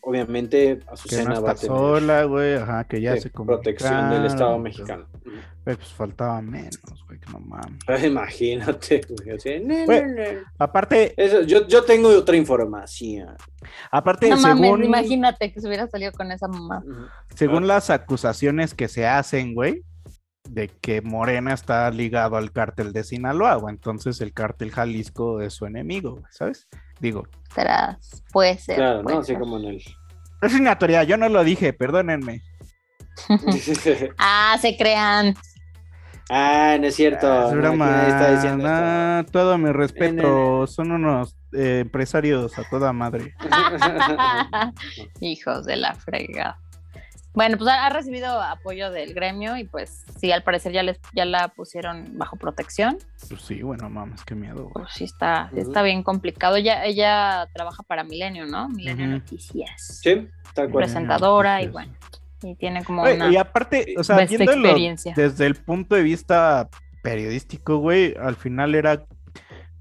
C: obviamente Azucena
A: que no
C: va a
A: tener sola, güey, ajá, que ya se
C: protección del Estado mexicano.
A: Pues faltaba menos, güey, que no mames.
C: Imagínate, güey.
A: aparte.
C: Eso, yo, yo tengo otra información.
A: Aparte,
B: no
A: según.
B: Mames, imagínate que se hubiera salido con esa mamá.
A: Según ah. las acusaciones que se hacen, güey, de que Morena está ligado al cártel de Sinaloa, güey. Entonces el cártel Jalisco es su enemigo, ¿sabes? Digo.
B: Tras, puede ser.
C: Claro, no, así como en el.
A: Es una teoría, yo no lo dije, perdónenme.
B: ah, se crean.
C: Ah, no es cierto.
A: Ah, es broma. Está diciendo ah, todo mi respeto. Son unos eh, empresarios a toda madre.
B: Hijos de la frega. Bueno, pues ha, ha recibido apoyo del gremio y pues sí, al parecer ya les ya la pusieron bajo protección.
A: Pues sí, bueno, mames, qué miedo. güey.
B: Pues sí está, está bien complicado. Ella, ella trabaja para Milenio, ¿no? Milenio. Noticias.
C: Sí, tal cual.
B: Presentadora y
A: Noticias.
B: bueno. Y tiene como
A: Güey,
B: una
A: y aparte, o sea,
B: experiencia.
A: desde el punto de vista periodístico, güey, al final era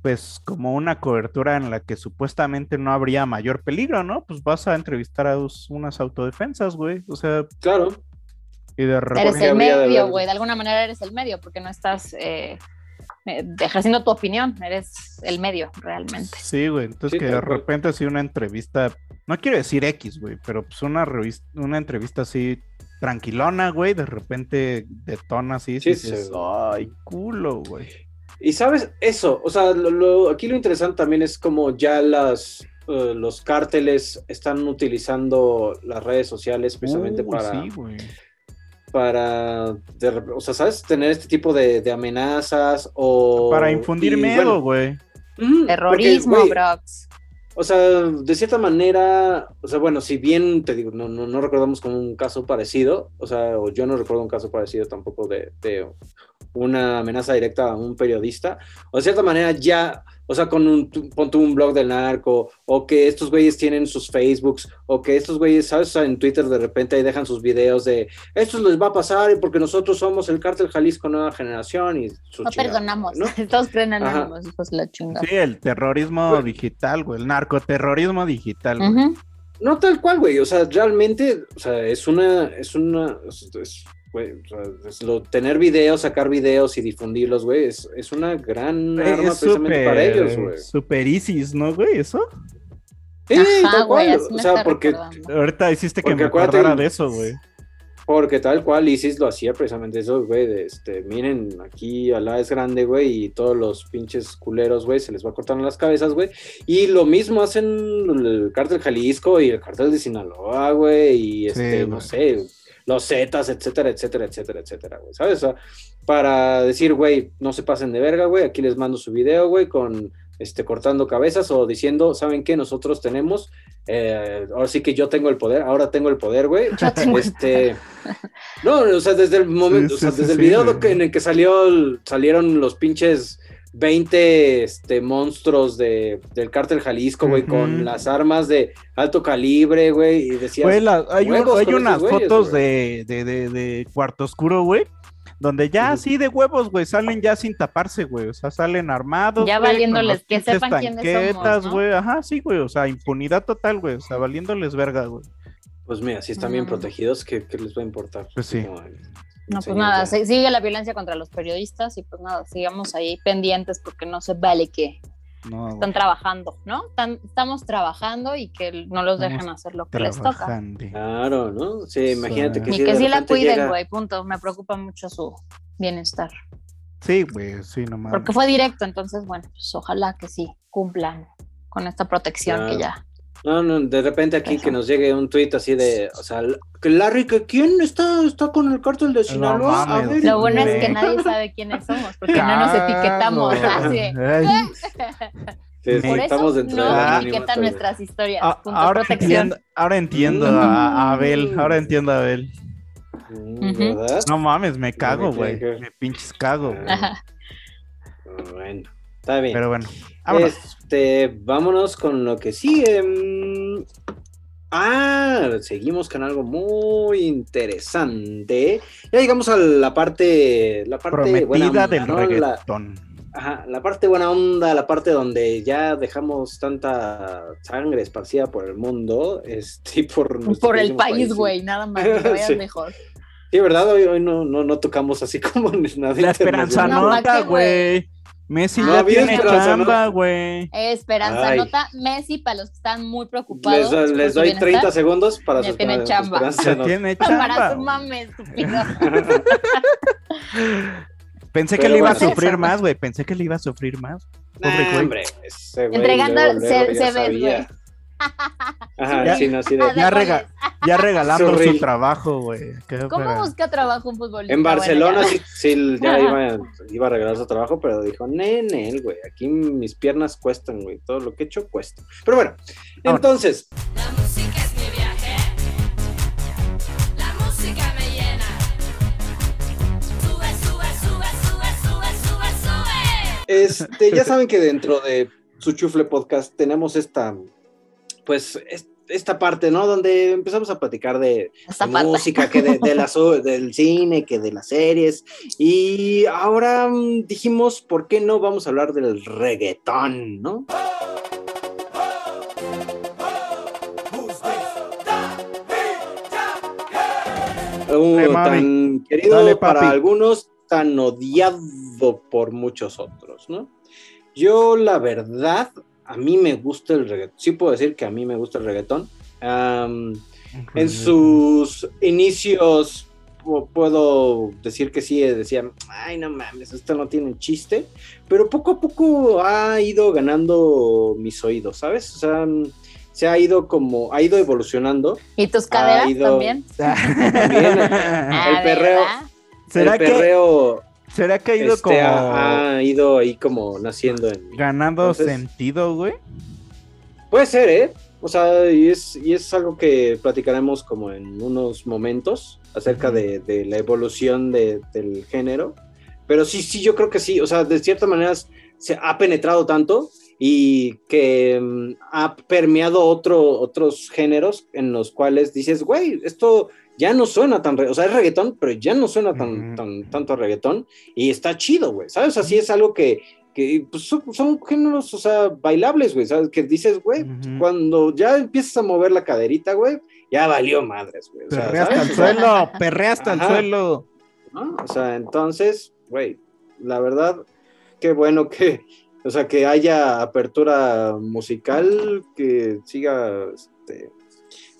A: pues como una cobertura en la que supuestamente no habría mayor peligro, ¿no? Pues vas a entrevistar a dos- unas autodefensas, güey. O sea,
C: Claro.
A: y de
B: Eres
A: repente...
C: Porque
B: el medio, güey. De alguna manera eres el medio, porque no estás eh, ejerciendo tu opinión. Eres el medio, realmente.
A: Sí, güey. Entonces
C: Sí,
A: que de repente así una entrevista, no quiero decir X, güey, pero pues una revista, una entrevista así tranquilona, güey, de repente detona así,
C: Sí,
A: y
C: sí,
A: dices, ay, culo, güey.
C: Y sabes, eso, o sea, lo- lo- aquí lo interesante también es como ya las, eh, los cárteles están utilizando las redes sociales precisamente
A: Uy,
C: para,
A: sí, güey.
C: Para de o sea, ¿sabes? Tener este tipo de, de amenazas o...
A: Para infundir
C: y,
A: miedo,
C: bueno,
A: güey.
C: porque,
B: Terrorismo, Brox.
C: O sea, de cierta manera, o sea, bueno, si bien te digo, no, no, no recordamos como un caso parecido, o sea, o yo no recuerdo un caso parecido tampoco de, de una amenaza directa a un periodista, o de cierta manera ya, o sea, con un, tu- pon tú un blog del narco, o que estos güeyes tienen sus Facebooks, o que estos güeyes, ¿sabes? O sea, en Twitter de repente ahí dejan sus videos de, esto les va a pasar y porque nosotros somos el cártel Jalisco Nueva Generación y su
B: No
C: chingada,
B: perdonamos.
C: ¿no?
B: Todos creen en
C: Ajá.
B: anónimos, hijos la chingada.
A: Sí, el terrorismo digital, güey, el narcoterrorismo digital, güey.
C: No tal cual, güey. O sea, realmente, o sea, es una, es una, es, es, güey, o sea, es lo, tener videos, sacar videos y difundirlos, güey, es, es una gran arma
A: Es
C: precisamente para ellos, güey.
A: súper ISIS, ¿no, güey? Eso.
C: Sí,
B: Ajá,
C: tal
B: güey,
C: cual. O sea, porque,
B: recordando.
A: Ahorita hiciste que
C: Porque
A: me acordara de eso, güey.
C: porque tal cual ISIS lo hacía precisamente eso, güey, de este, miren, aquí Alá es grande, güey, y todos los pinches culeros, güey, se les va cortando las cabezas, güey. Y lo mismo hacen el cártel Jalisco y el cártel de Sinaloa, güey, y este, no
A: güey.
C: sé, los Zetas, etcétera, etcétera, etcétera, etcétera, güey, ¿sabes? O sea, para decir, güey, no se pasen de verga, güey, aquí les mando su video, güey, con este, cortando cabezas o diciendo, ¿saben qué? Nosotros tenemos, eh, ahora sí que yo tengo el poder, ahora tengo el poder, güey. Este, no, o sea, desde el momento,
A: Sí, sí,
C: o sea,
A: sí,
C: desde el video en el que salió, salieron los pinches 20 este, monstruos de, del cártel Jalisco, güey, con las armas de alto calibre, güey, y decías,
A: Güey, la- hay, un-
C: huevos
A: hay unas
C: güeyes,
A: fotos de, de, de, de cuarto oscuro, güey, donde ya así de huevos, güey, salen ya sin taparse, güey, o sea, salen armados.
B: Ya
A: güey,
B: valiéndoles, que sepan quiénes somos, ¿no?
A: güey, ajá, sí, güey, o sea, impunidad total, güey, o sea, valiéndoles verga, güey.
C: Pues mira, si están bien protegidos, ¿qué, qué les va a importar?
A: Pues sí.
B: No, pues nada, se- sigue la violencia contra los periodistas y pues nada, sigamos ahí pendientes porque no se vale que
A: No,
B: están trabajando, ¿no? Están- estamos trabajando y que no los dejan
A: Estamos
B: hacer lo que les toca.
C: Claro, ¿no? Sí, imagínate que
B: Y
C: si
B: que sí la cuiden,
C: llega-
B: güey, punto. Me preocupa mucho su bienestar.
A: Sí, güey, sí, no mames.
B: Porque fue directo, entonces, bueno, pues ojalá que sí cumplan con esta protección
C: Claro.
B: que ya.
C: No, no, de repente aquí
B: Eso.
C: que nos llegue un tuit así de, o sea, que Larry, que quién está, está con el cártel de Sinaloa, a
A: mames,
C: ver,
B: Lo bueno es que nadie sabe quiénes somos, porque no nos etiquetamos.
A: Ay,
C: Sí,
B: Por
C: estamos
B: eso
C: dentro
B: no etiquetan nuestras historias.
A: a- ahora entiendo, ahora entiendo a, a Abel, ahora entiendo a Abel.
C: Mm.
A: No mames, me cago, güey, me pinches cago, güey.
C: Bueno, está bien.
A: Pero bueno, vámonos.
C: Este, vámonos con lo que sigue. Ah, seguimos con algo muy interesante. Ya llegamos a la parte, la parte buena onda,
A: del
C: ¿no? La-. Ajá, la parte buena onda, la parte donde ya dejamos tanta sangre esparcida por el mundo, este, por,
B: Por el país, güey, nada más, vayas
C: Sí.
B: lejos.
C: Sí, ¿verdad? Hoy, hoy no, no, no tocamos así como nada
A: La esperanza
B: No, ¿pa'
A: nota,
B: güey?
A: Messi
B: No
A: ya tiene
C: esperanza
A: chamba, güey.
B: Esperanza
C: Ay.
B: nota, Messi, para los que están muy preocupados.
C: les doy
B: bienestar,
C: 30 segundos para
B: Ya
C: su
B: tiene
C: para-
B: chamba.
C: esperanza nota.
A: tiene
B: Para
A: chamba.
B: su mame, estúpido.
A: Pensé que le iba a sufrir más, güey. Pensé que le iba a sufrir más. Pobre
C: Nah, hombre, ese güey
B: Entregando
C: ya
B: CVs, güey.
A: Ya,
C: sí, su
A: trabajo, güey.
B: ¿Cómo busca trabajo un futbolista?
C: En Barcelona sí, ya iba, a regalar su trabajo, pero dijo, nene, güey, aquí mis piernas cuestan, güey, todo lo que he hecho cuesta. Pero bueno, entonces... La música es mi viaje, la música me llena. Sube, sube, sube, sube, sube, sube. Este, ya saben que dentro de su chufle podcast tenemos esta pues, es- esta parte, ¿no? Donde empezamos a platicar de, música, que de, de las- del cine, que de las series. Y ahora mm, dijimos, ¿por qué no vamos a hablar del reggaetón, no? Uh,
A: mami.
C: tan querido
A: Dale,
C: para algunos, tan odiado por muchos otros, ¿no? Yo, la verdad, a mí me gusta el reggaetón. Sí puedo decir que a mí me gusta el reggaetón. En sus inicios pu- puedo decir que sí, decían, ay, no mames, esto no tiene chiste, pero poco a poco ha ido ganando mis oídos, ¿sabes? O sea, se ha ido como, ha ido evolucionando.
B: ¿Y tus
C: Ha
B: caderas
C: ido-
B: también?
C: También,
B: Ah,
C: el perreo,
B: ¿verdad?
A: ¿Será
C: el
A: que,
C: perreo
A: ¿será que ha ido
C: este,
A: como
C: ha, ha ido ahí como naciendo en
A: ganando
C: Entonces-
A: sentido, güey?
C: Puede ser, ¿eh? O sea, y es, y es algo que platicaremos como en unos momentos acerca de, de la evolución de- del género. Pero sí, sí, yo creo que sí. O sea, de cierta manera se ha penetrado tanto y que mm, ha permeado otro, otros géneros en los cuales dices, güey, esto ya no suena tan, o sea, es reggaetón, pero ya no suena tan, tan, tanto a reggaetón y está chido, güey, ¿sabes? Así es algo que, que pues, son, son géneros, o sea, bailables, güey, ¿sabes? Que dices, güey,
A: Ujú.
C: cuando ya empiezas a mover la caderita, güey, ya valió madres, güey. O sea,
A: Perrea hasta el suelo, perrea hasta el suelo.
C: ¿no? O sea, entonces, güey, la verdad, qué bueno que, o sea, que haya apertura musical, que siga, este,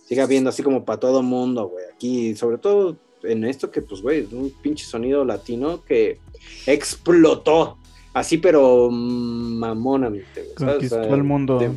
C: siga viendo así como para todo mundo, güey. Aquí, sobre todo en esto que, pues, güey, es un pinche sonido latino que explotó. Así, pero mamonamente, güey.
A: Conquistó
C: sea,
A: el mundo.
C: de-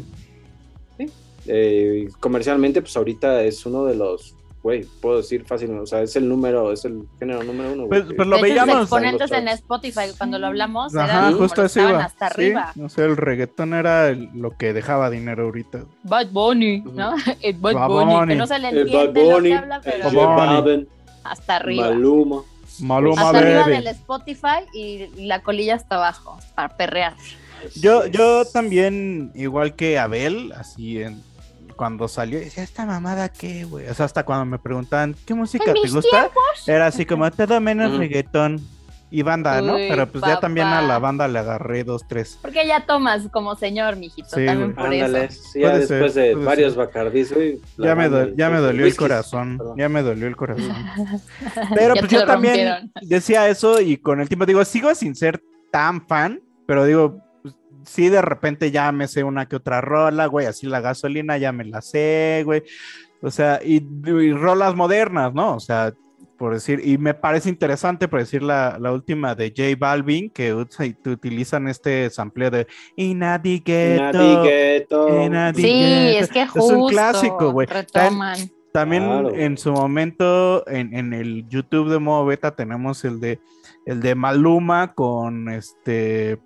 C: sí. Eh, comercialmente, pues ahorita es uno de los, güey, puedo decir fácil, o sea, es el número, es el género número uno.
A: Pues,
C: que-
A: pues lo
B: de hecho, sus
A: veíamos.
B: exponentes en
C: Los
B: Spotify, cuando lo hablamos,
A: Ajá, justo
B: los
A: eso iba.
B: hasta
A: Sí,
B: arriba.
A: no sé, el reggaetón era el- lo que dejaba dinero ahorita.
B: Bad Bunny, ¿no? El Bad
A: Bad
B: Bunny,
A: Bunny.
B: que no se le entiende
C: Bad
B: lo
C: Bunny,
B: que habla, pero hasta arriba.
C: Maluma.
A: Maluma
B: hasta arriba del Spotify y la colilla hasta abajo, para perrear.
A: Yo, yo también, igual que Abel, así en cuando salió, decía, ¿esta mamada qué, güey? O sea, hasta cuando me preguntaban, ¿qué música te gusta? Era así como, todo menos
C: Ujú.
A: reggaetón y banda, ¿no?
B: Uy,
A: Pero pues ya también a la banda le agarré dos, tres.
B: Porque ya tomas como señor, mijito,
A: Sí,
B: también por
C: Ándale,
B: eso.
C: sí, ya después
A: ser,
C: de varios bacardís,
A: Ya me,
C: banda
A: do-
C: y-
A: ya me dolió el corazón, ya me dolió el corazón. Pero pues
B: te
A: yo también decía eso y con el tiempo digo, sigo sin ser tan fan, pero digo, sí de repente ya me sé una que otra rola, güey, así la gasolina ya me la sé, güey. O sea, y, y rolas modernas, ¿no? O sea, por decir, y me parece interesante, por decir la, la última de J Balvin, que ut- utilizan este sampleo de
C: Nadie
A: Inadigueto.
C: gueto.
A: Inadi-
B: Sí, es que
A: Es un
B: justo
A: clásico, güey.
B: Retoman.
A: También
C: Claro.
A: en su momento, en, en el YouTube de modo beta, tenemos el de el de Maluma con este.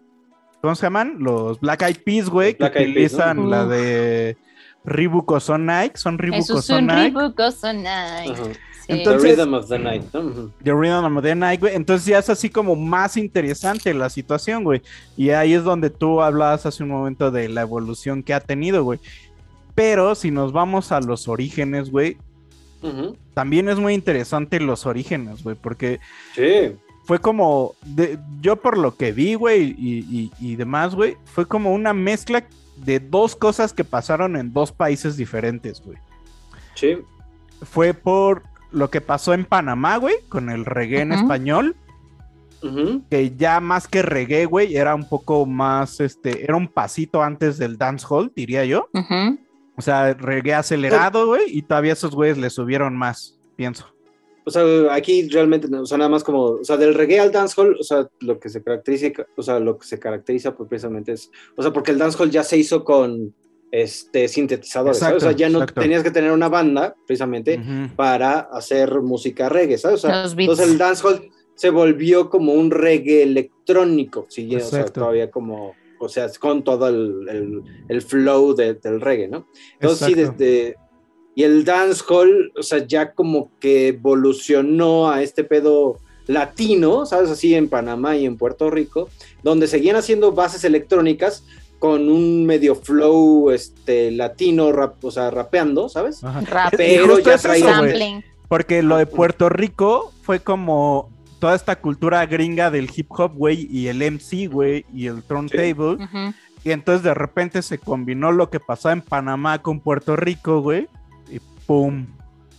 A: ¿Cómo se llaman? Los Black Eyed Peas, güey, que
C: Black Eyed Peas, ¿no?
A: utilizan la de Reebok o Son Nike. Son Reebok
B: Eso
A: o
B: es
A: Son Nike.
B: Son Nike.
C: Ajá.
B: Sí.
A: Entonces-
C: The Rhythm of the Night.
A: The Rhythm of the Night, güey. Entonces ya es así como más interesante la situación, güey. Y ahí es donde tú hablabas hace un momento de la evolución que ha tenido, güey. Pero si nos vamos a los orígenes, güey, también es muy interesante los orígenes, güey, porque
C: Sí.
A: Fue como, de- yo por lo que vi, güey, y, y- y demás, güey, fue como una mezcla de dos cosas que pasaron en dos países diferentes, güey.
C: Sí.
A: Fue por lo que pasó en Panamá, güey, con el reggae en español,
C: Ujú.
A: que ya más que reggae, güey, era un poco más, este, era un pasito antes del dancehall, diría yo.
B: Ujú.
A: O sea, reggae acelerado, güey, y todavía esos güeyes le subieron más, pienso.
C: O sea, aquí realmente, o sea, nada más como, o sea, del reggae al dancehall, o sea, lo que se caracteriza, o sea, lo que se caracteriza pues, precisamente es, o sea, porque el dancehall ya se hizo con este sintetizadores, ¿sabes? O sea,
A: Exacto,
C: ya no
A: exacto.
C: tenías que tener una banda, precisamente,
A: Ujú.
C: para hacer música reggae, ¿sabes? O sea, entonces el dancehall se volvió como un reggae electrónico, sigue, o sea,
A: Exacto.
C: todavía como, o sea, con todo el, el- el flow de- del reggae, ¿no? Entonces sí,
A: Exacto.
C: desde... Y el dancehall, o sea, ya como que evolucionó a este pedo latino, ¿sabes? Así en Panamá y en Puerto Rico, donde seguían haciendo bases electrónicas con un medio flow este, latino, rap, o sea, rapeando, ¿sabes?
B: Rap.
C: Pero ya traían...
A: Porque lo de Puerto Rico fue como toda esta cultura gringa del hip hop, güey, y el MC, güey, y el turntable.
B: Ujú.
A: Y entonces de repente se combinó lo que pasaba en Panamá con Puerto Rico, güey, pum.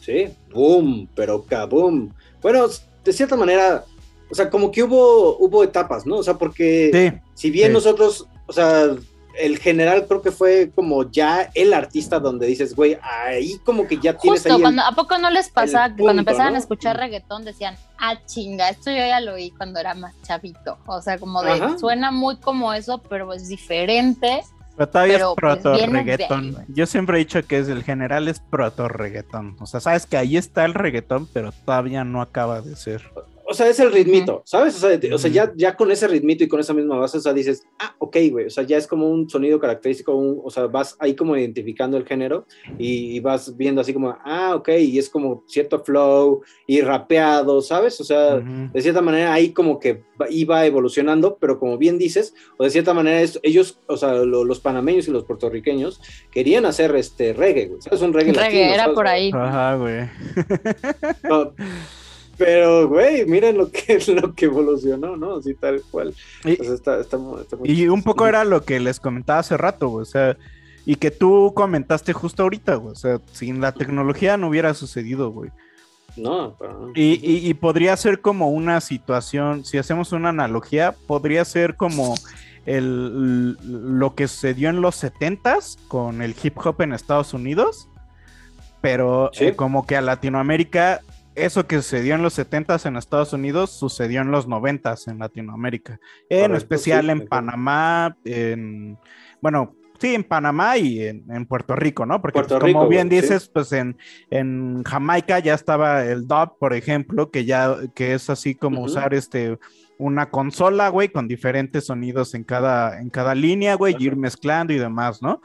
C: Sí, boom, pero kaboom. Bueno, de cierta manera, o sea, como que hubo, hubo etapas, ¿no? O sea, porque
A: Sí,
C: si bien
A: sí.
C: nosotros, o sea, el general creo que fue como ya el artista donde dices, güey, ahí como que ya tienes
B: Justo,
C: ahí el-
B: cuando, ¿a poco no les que cuando empezaban
C: ¿no?
B: a escuchar reggaetón decían, ah, chinga, esto yo ya lo oí cuando era más chavito? O sea, como de,
C: Ajá.
B: suena muy como eso, pero es diferente.
A: Pero todavía
B: pero,
A: es
B: pues,
A: proto
B: ahí,
A: reggaetón.
B: güey.
A: Yo siempre he dicho que es el general es proto reggaetón. O sea, sabes que ahí está el reggaetón, pero todavía no acaba de ser.
C: O sea, es el ritmito, ¿sabes? O sea, o sea, ya, ya con ese ritmito y con esa misma base, o sea, dices, ah, ok, güey, o sea, ya es como un sonido característico, un- o sea, vas ahí como identificando el género y, y vas viendo así como, ah, ok, y es como cierto flow y rapeado, ¿sabes? O sea,
A: Ujú.
C: de cierta manera ahí como que iba evolucionando, pero como bien dices, o de cierta manera es- ellos, o sea, lo- los panameños y los puertorriqueños querían hacer este reggae, güey, ¿sabes? Un reggae,
B: Reggae,
C: latino,
B: era
C: ¿sabes?
B: por ahí.
A: Ajá, güey.
C: No, pero, güey, miren lo que lo que evolucionó, ¿no? Así tal cual.
A: Y-
C: O sea, está, está está muy
A: Y un poco era lo que les comentaba hace rato, güey. O sea, y que tú comentaste justo ahorita, güey. O sea, sin la tecnología no hubiera sucedido, güey.
C: No, pero...
A: Y, y- y podría ser como una situación, si hacemos una analogía, podría ser como el, lo que sucedió en los 70s con el hip hop en Estados Unidos, pero
C: Sí.
A: eh, como que a Latinoamérica, eso que sucedió en los 70s en Estados Unidos sucedió en los 90s en Latinoamérica, en
C: Correcto,
A: especial
C: sí,
A: en. Panamá, en, bueno, sí, en Panamá y en, en Puerto Rico, ¿no? Porque
C: Puerto
A: pues, como
C: Rico,
A: bien
C: güey, sí.
A: dices, pues en, en Jamaica ya estaba el dub, por ejemplo, que ya que es así como usar este una consola, güey, con diferentes sonidos en cada en cada línea, güey, y ir mezclando y demás, ¿no?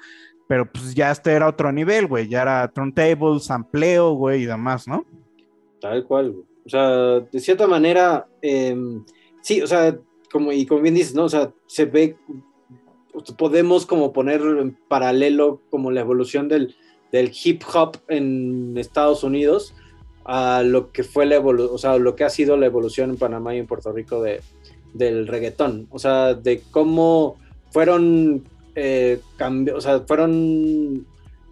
A: Pero pues ya este era otro nivel, güey, ya era turntable, sampleo, güey, y demás, ¿no?
C: Tal cual. O sea, de cierta manera, em, sí, o sea, como, y como bien dices, ¿no? O sea, se ve, podemos como poner en paralelo como la evolución del, del hip hop en Estados Unidos a lo que fue la evolución, o sea, lo que ha sido la evolución en Panamá y en Puerto Rico de, del reggaetón. O sea, de cómo fueron, eh, o sea, fueron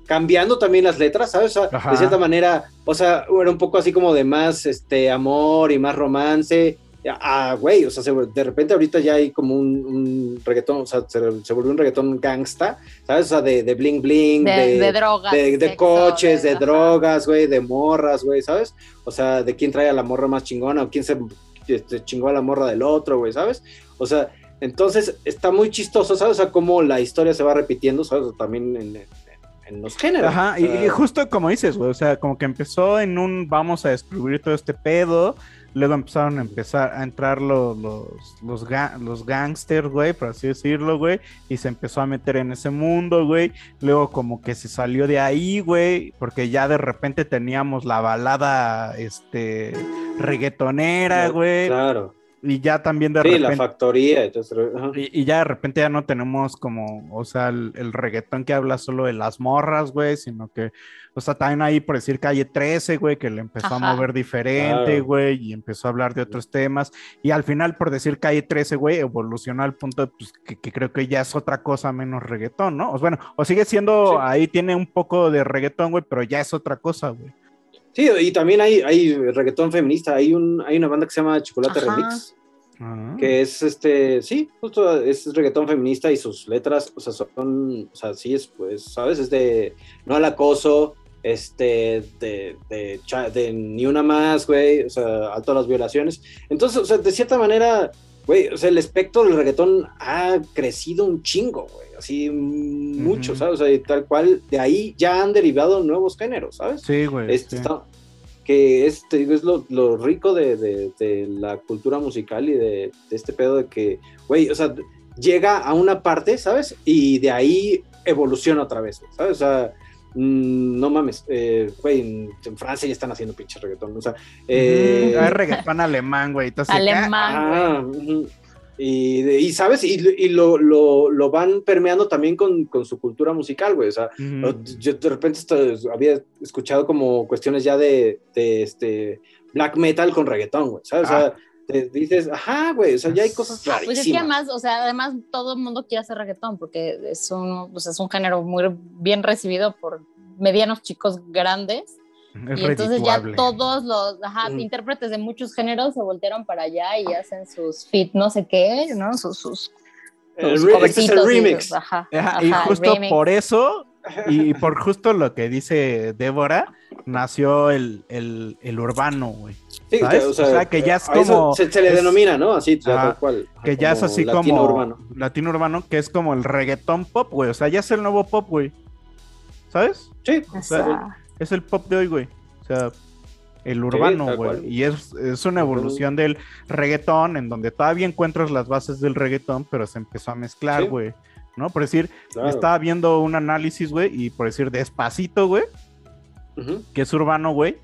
C: cambiando también las letras, ¿sabes? O sea,
A: Ajá.
C: de cierta manera, o sea, era un poco así como de más este amor y más romance. Ah, güey, o sea, se- de repente ahorita ya hay como un, un reggaetón, o sea, se, se volvió un reggaetón gangsta, ¿sabes? O sea, de, de bling bling,
B: De, de drogas.
C: de, de
B: sexo,
C: coches, de, drogas, güey, de morras, güey, ¿sabes? O sea, de quién trae a la morra más chingona o quién se este, chingó a la morra del otro, güey, ¿sabes? O sea, entonces está muy chistoso, ¿sabes? O sea, cómo la historia se va repitiendo, ¿sabes? O También en, en- los géneros.
A: Ajá,
C: o
A: y,
C: sea,
A: y justo como dices, güey, o sea, como que empezó en un vamos a descubrir todo este pedo, luego empezaron a empezar a entrar los, los, los, ga- los gangsters, güey, por así decirlo, güey, y se empezó a meter en ese mundo, güey, luego como que se salió de ahí, güey, porque ya de repente teníamos la balada, este, reggaetonera, güey,
C: Claro.
A: Y ya también de
C: Sí,
A: repente...
C: la factoría. Entonces.
A: Y, y ya de repente ya no tenemos como, o sea, el, el reggaetón que habla solo de las morras, güey, sino que, o sea, también ahí por decir calle 13, güey, que le empezó
B: Ajá.
A: a mover diferente,
C: Claro.
A: güey, y empezó a hablar de otros temas. Y al final, por decir calle 13, güey, evolucionó al punto pues, que, que creo que ya es otra cosa menos reggaetón, ¿no? O, bueno, o sigue siendo,
C: Sí.
A: ahí tiene un poco de reggaetón, güey, pero ya es otra cosa, güey.
C: Sí, y también hay, hay reggaetón feminista. Hay, un, hay una banda que se llama Chocolate
B: Ajá.
C: Remix.
A: Ah.
C: que es este, sí, justo es reggaetón feminista y sus letras, o sea, son, o sea, sí es, pues, ¿sabes? Es de no al acoso, este, de, de, de ni una más, güey, o sea, a todas las violaciones. Entonces, o sea, de cierta manera, güey, o sea, el espectro del reggaetón ha crecido un chingo, güey, así mm, mucho,
A: Ujú.
C: ¿sabes? O sea, y tal cual, de ahí ya han derivado nuevos géneros, ¿sabes?
A: Sí, güey.
C: Este,
A: sí.
C: está- que es, te digo, es lo, lo rico de, de- de la cultura musical y de, de este pedo de que, güey, o sea, llega a una parte, ¿sabes? Y de ahí evoluciona otra vez, ¿sabes? O sea, mm, no mames, eh, güey, en, en Francia ya están haciendo pinche reggaetón, o sea, eh,
A: Mm, hay reggaetón alemán, güey. entonces,
B: Alemán,
C: ah, ujú. y, sabes, y, y lo, lo, lo van permeando también con, con su cultura musical, güey, o sea, yo de repente esto- había escuchado como cuestiones ya de, de este black metal con reggaetón, güey, ¿sabes? O sea, te dices, ajá, güey, o sea, ya hay cosas
B: Pues es que
C: rarísimas.
B: además, o sea, además todo el mundo quiere hacer reggaetón porque es un, pues es un género muy bien recibido por medianos chicos grandes.
A: Es
B: y entonces ya todos los ajá,
C: Mm.
B: intérpretes de muchos géneros se voltearon para allá y hacen sus fit no sé qué, ¿no? Sus, sus,
C: El
B: sus
C: este es el
B: y
C: remix.
B: sus- ajá,
A: Ajá, y
B: ajá, el
A: justo
B: remix.
A: por eso, y por justo lo que dice Débora, nació el, el, el urbano, güey.
C: Sí,
A: ¿sabes?
C: que,
A: O sea, que ya es como-
C: Se, se le
A: es-
C: denomina, ¿no? Así,
A: Ajá,
C: tal cual.
A: Que ya es así
C: latino
A: como
C: urbano.
A: latino urbano, que es como el reggaetón pop, güey. O sea, ya es el nuevo pop, güey. ¿Sabes?
C: Sí,
B: O
A: sea, es el pop de hoy, güey. O sea, el urbano, güey. Y es, es una evolución del reggaetón en donde todavía encuentras las bases del reggaetón, pero se empezó a mezclar,
C: Sí.
A: güey. ¿No? Por decir,
C: claro.
A: estaba viendo un análisis, güey, y por decir despacito, güey, que es urbano, güey.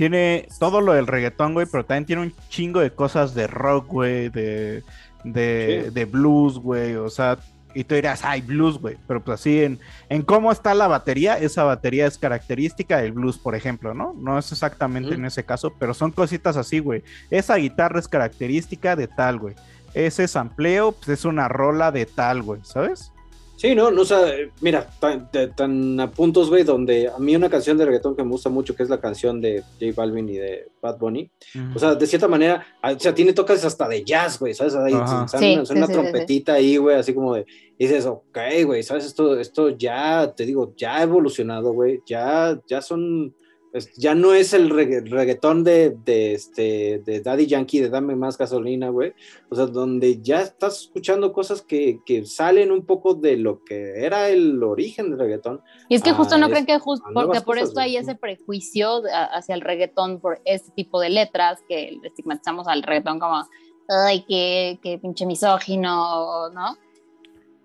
A: Tiene todo lo del reggaetón, güey, pero también tiene un chingo de cosas de rock, güey, de, de,
C: Sí.
A: de blues, güey, o sea, y tú dirás, ay, blues, güey, pero pues así en, en cómo está la batería, esa batería es característica del blues, por ejemplo, ¿no? No es exactamente en ese caso, pero son cositas así, güey. Esa guitarra es característica de tal, güey. Ese sampleo, pues es una rola de tal, güey, ¿sabes?
C: Sí, no, no, o sea, mira, tan, de- tan a puntos, güey, donde a mí una canción de reggaetón que me gusta mucho, que es la canción de J Balvin y de Bad Bunny, o sea, de cierta manera, o sea, tiene toques hasta de jazz, güey, ¿sabes? Ahí, sea,
B: Sí,
C: una,
B: sí,
C: una
B: sí, sí, sí.
C: trompetita ahí, güey, así como de, y dices, ok, güey, ¿sabes? Esto, esto ya, te digo, ya ha evolucionado, güey, ya, ya son, es- ya no es el regga- reggaetón de, de, este, de Daddy Yankee, de Dame Más Gasolina, güey, o sea, donde ya estás escuchando cosas que, que salen un poco de lo que era el origen del reggaetón.
B: Y es que justo
C: Ah,
B: no
C: es-
B: creen que justo porque por
C: cosas,
B: esto hay ese prejuicio hacia el reggaetón por este tipo de letras que estigmatizamos al reggaetón como ay qué, qué pinche misógino, ¿no?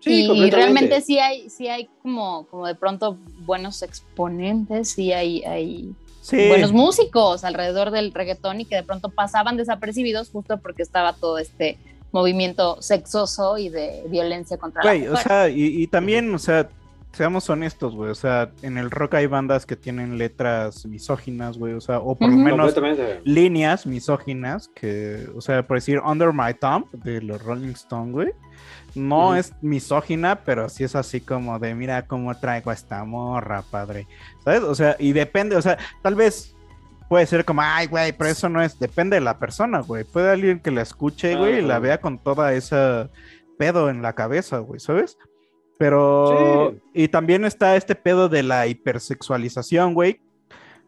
C: Sí,
B: y realmente sí hay, sí hay como, como de pronto buenos exponentes, sí hay, hay
A: Sí.
B: buenos músicos alrededor del reggaetón y que de pronto pasaban desapercibidos justo porque estaba todo este movimiento sexoso y de violencia contra
A: Güey,
B: la
A: o
B: mujer.
A: sea, y, y también, o sea, seamos honestos, güey, o sea, en el rock hay bandas que tienen letras misóginas, güey, o sea, o por lo menos líneas misóginas que, o sea, por decir Under My Thumb de los Rolling Stones, güey, no es misógina, pero sí es así como de, mira cómo traigo a esta morra, padre, ¿sabes? O sea, y depende, o sea, tal vez puede ser como, ay, güey, pero eso no es, depende de la persona, güey, puede alguien que la escuche, güey, y la vea con toda esa pedo en la cabeza, güey, ¿sabes? Pero,
C: Sí.
A: y también está este pedo de la hipersexualización, güey.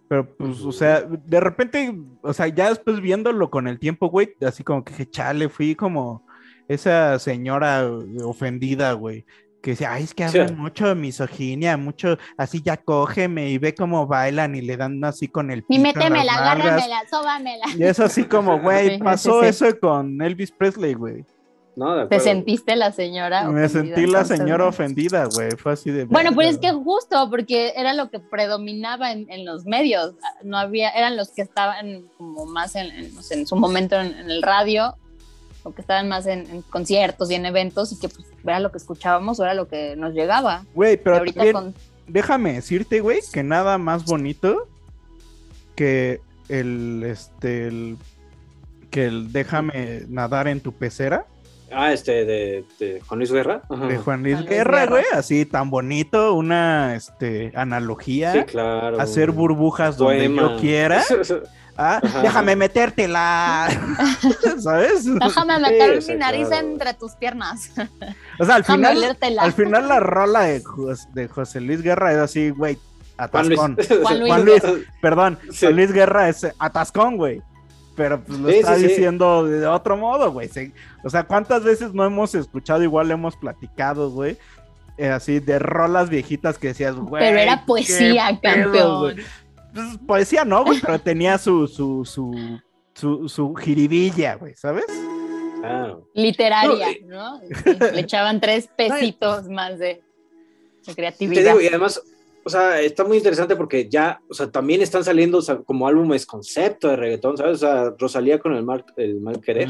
A: Pero, pues, o sea, de repente, o sea, ya después viéndolo con el tiempo, güey, así como que dije, chale, fui como esa señora ofendida, güey. Que decía, ay, es que
C: Sí.
A: hablan mucho de misoginia, mucho, así ya cógeme y ve cómo bailan y le dan así con el
B: Y métemela,
A: nalgas".
B: agárramela, sóbamela.
A: Y es así como, güey,
B: Sí,
A: pasó
B: sí.
A: eso con Elvis Presley, güey.
C: No, de
B: ¿Te sentiste la señora?
A: Me
B: ofendida,
A: sentí la señora ofendida, güey. Fue así de.
B: Bueno, pues es que justo porque era lo que predominaba en, en los medios. No había, eran los que estaban como más en, en, no sé, en su momento en, en el radio, o que estaban más en, en conciertos y en eventos, y que pues era lo que escuchábamos o era lo que nos llegaba.
A: Güey,
B: Y
A: pero
B: ahorita
A: también,
B: con
A: déjame decirte, güey, que nada más bonito que el, este, el, que el déjame nadar en tu pecera
C: Ah, este, de, de Juan Luis Guerra. Ajá.
A: de Juan Luis
B: Juan Luis
A: Guerra,
B: Guerra.
A: güey, así tan bonito, una, este, analogía,
C: Sí, claro.
A: hacer burbujas donde yo quiera, ah, déjame metértela, ¿sabes?
B: Déjame meter
C: sí,
B: mi nariz
C: claro.
B: entre tus piernas.
A: O sea, al
B: Déjame
A: final,
B: olértela.
A: al final la rola de, Jos- de José Luis Guerra es así, güey,
C: Juan Luis.
A: atascón.
B: Juan Luis.
A: Juan Luis, perdón,
C: Sí.
A: Juan Luis Guerra es atascón, güey. Pero pues lo
C: Sí,
A: está
C: sí, sí.
A: diciendo de otro modo, güey. O sea, ¿cuántas veces no hemos escuchado, igual hemos platicado, güey? Eh, así de rolas viejitas que decías, güey.
B: Pero era poesía, campeón.
A: Pues, poesía no, güey, pero tenía su, su, su, su, su jiribilla, güey, ¿sabes?
C: Ah,
B: Literaria,
C: No,
B: le echaban tres pesitos más de, de
C: te
B: creatividad.
C: digo, y además, o sea, está muy interesante porque ya, o sea, también están saliendo o sea, como álbumes concepto de reggaetón, ¿sabes? O sea, Rosalía con el mal, el mal querer.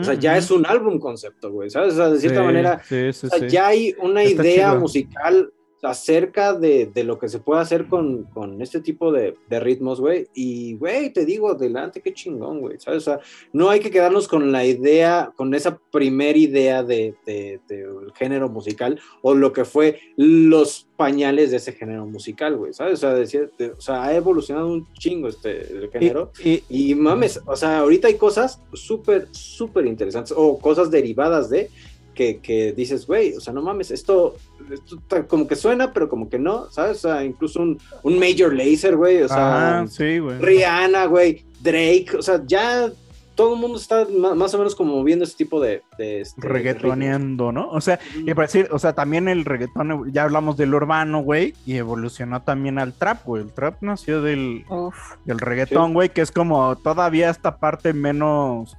C: o sea, ya es un álbum concepto, güey, ¿sabes? O sea, de cierta
A: Sí,
C: manera,
A: sí, sí,
C: o sea,
A: sí.
C: ya hay una
A: Está
C: idea
A: chido.
C: musical acerca de, de lo que se puede hacer con, con este tipo de, de ritmos, güey. Y, güey, te digo, adelante, qué chingón, güey, ¿sabes? O sea, no hay que quedarnos con la idea, con esa primera idea de, de- del género musical o lo que fue los pañales de ese género musical, güey, ¿sabes? O sea, decir- de- o sea, ha evolucionado un chingo este el género.
A: Y,
C: Y mames, o sea, ahorita hay cosas súper, súper interesantes o cosas derivadas de que, que dices, güey, o sea, no mames, esto, como que suena, pero como que no, ¿sabes? O sea, incluso un, un Major Lazer, güey, o sea,
A: Ajá, sí, güey.
C: Rihanna, güey, Drake, o sea, ya todo el mundo está más o menos como viendo ese tipo de... de este,
A: reggaetoneando, ¿no? O sea, y para decir, o sea, también el reggaetón, ya hablamos del urbano, güey, y evolucionó también al trap, güey. El trap nació del,
B: Uf.
A: del reggaetón, güey, que es como todavía esta parte menos,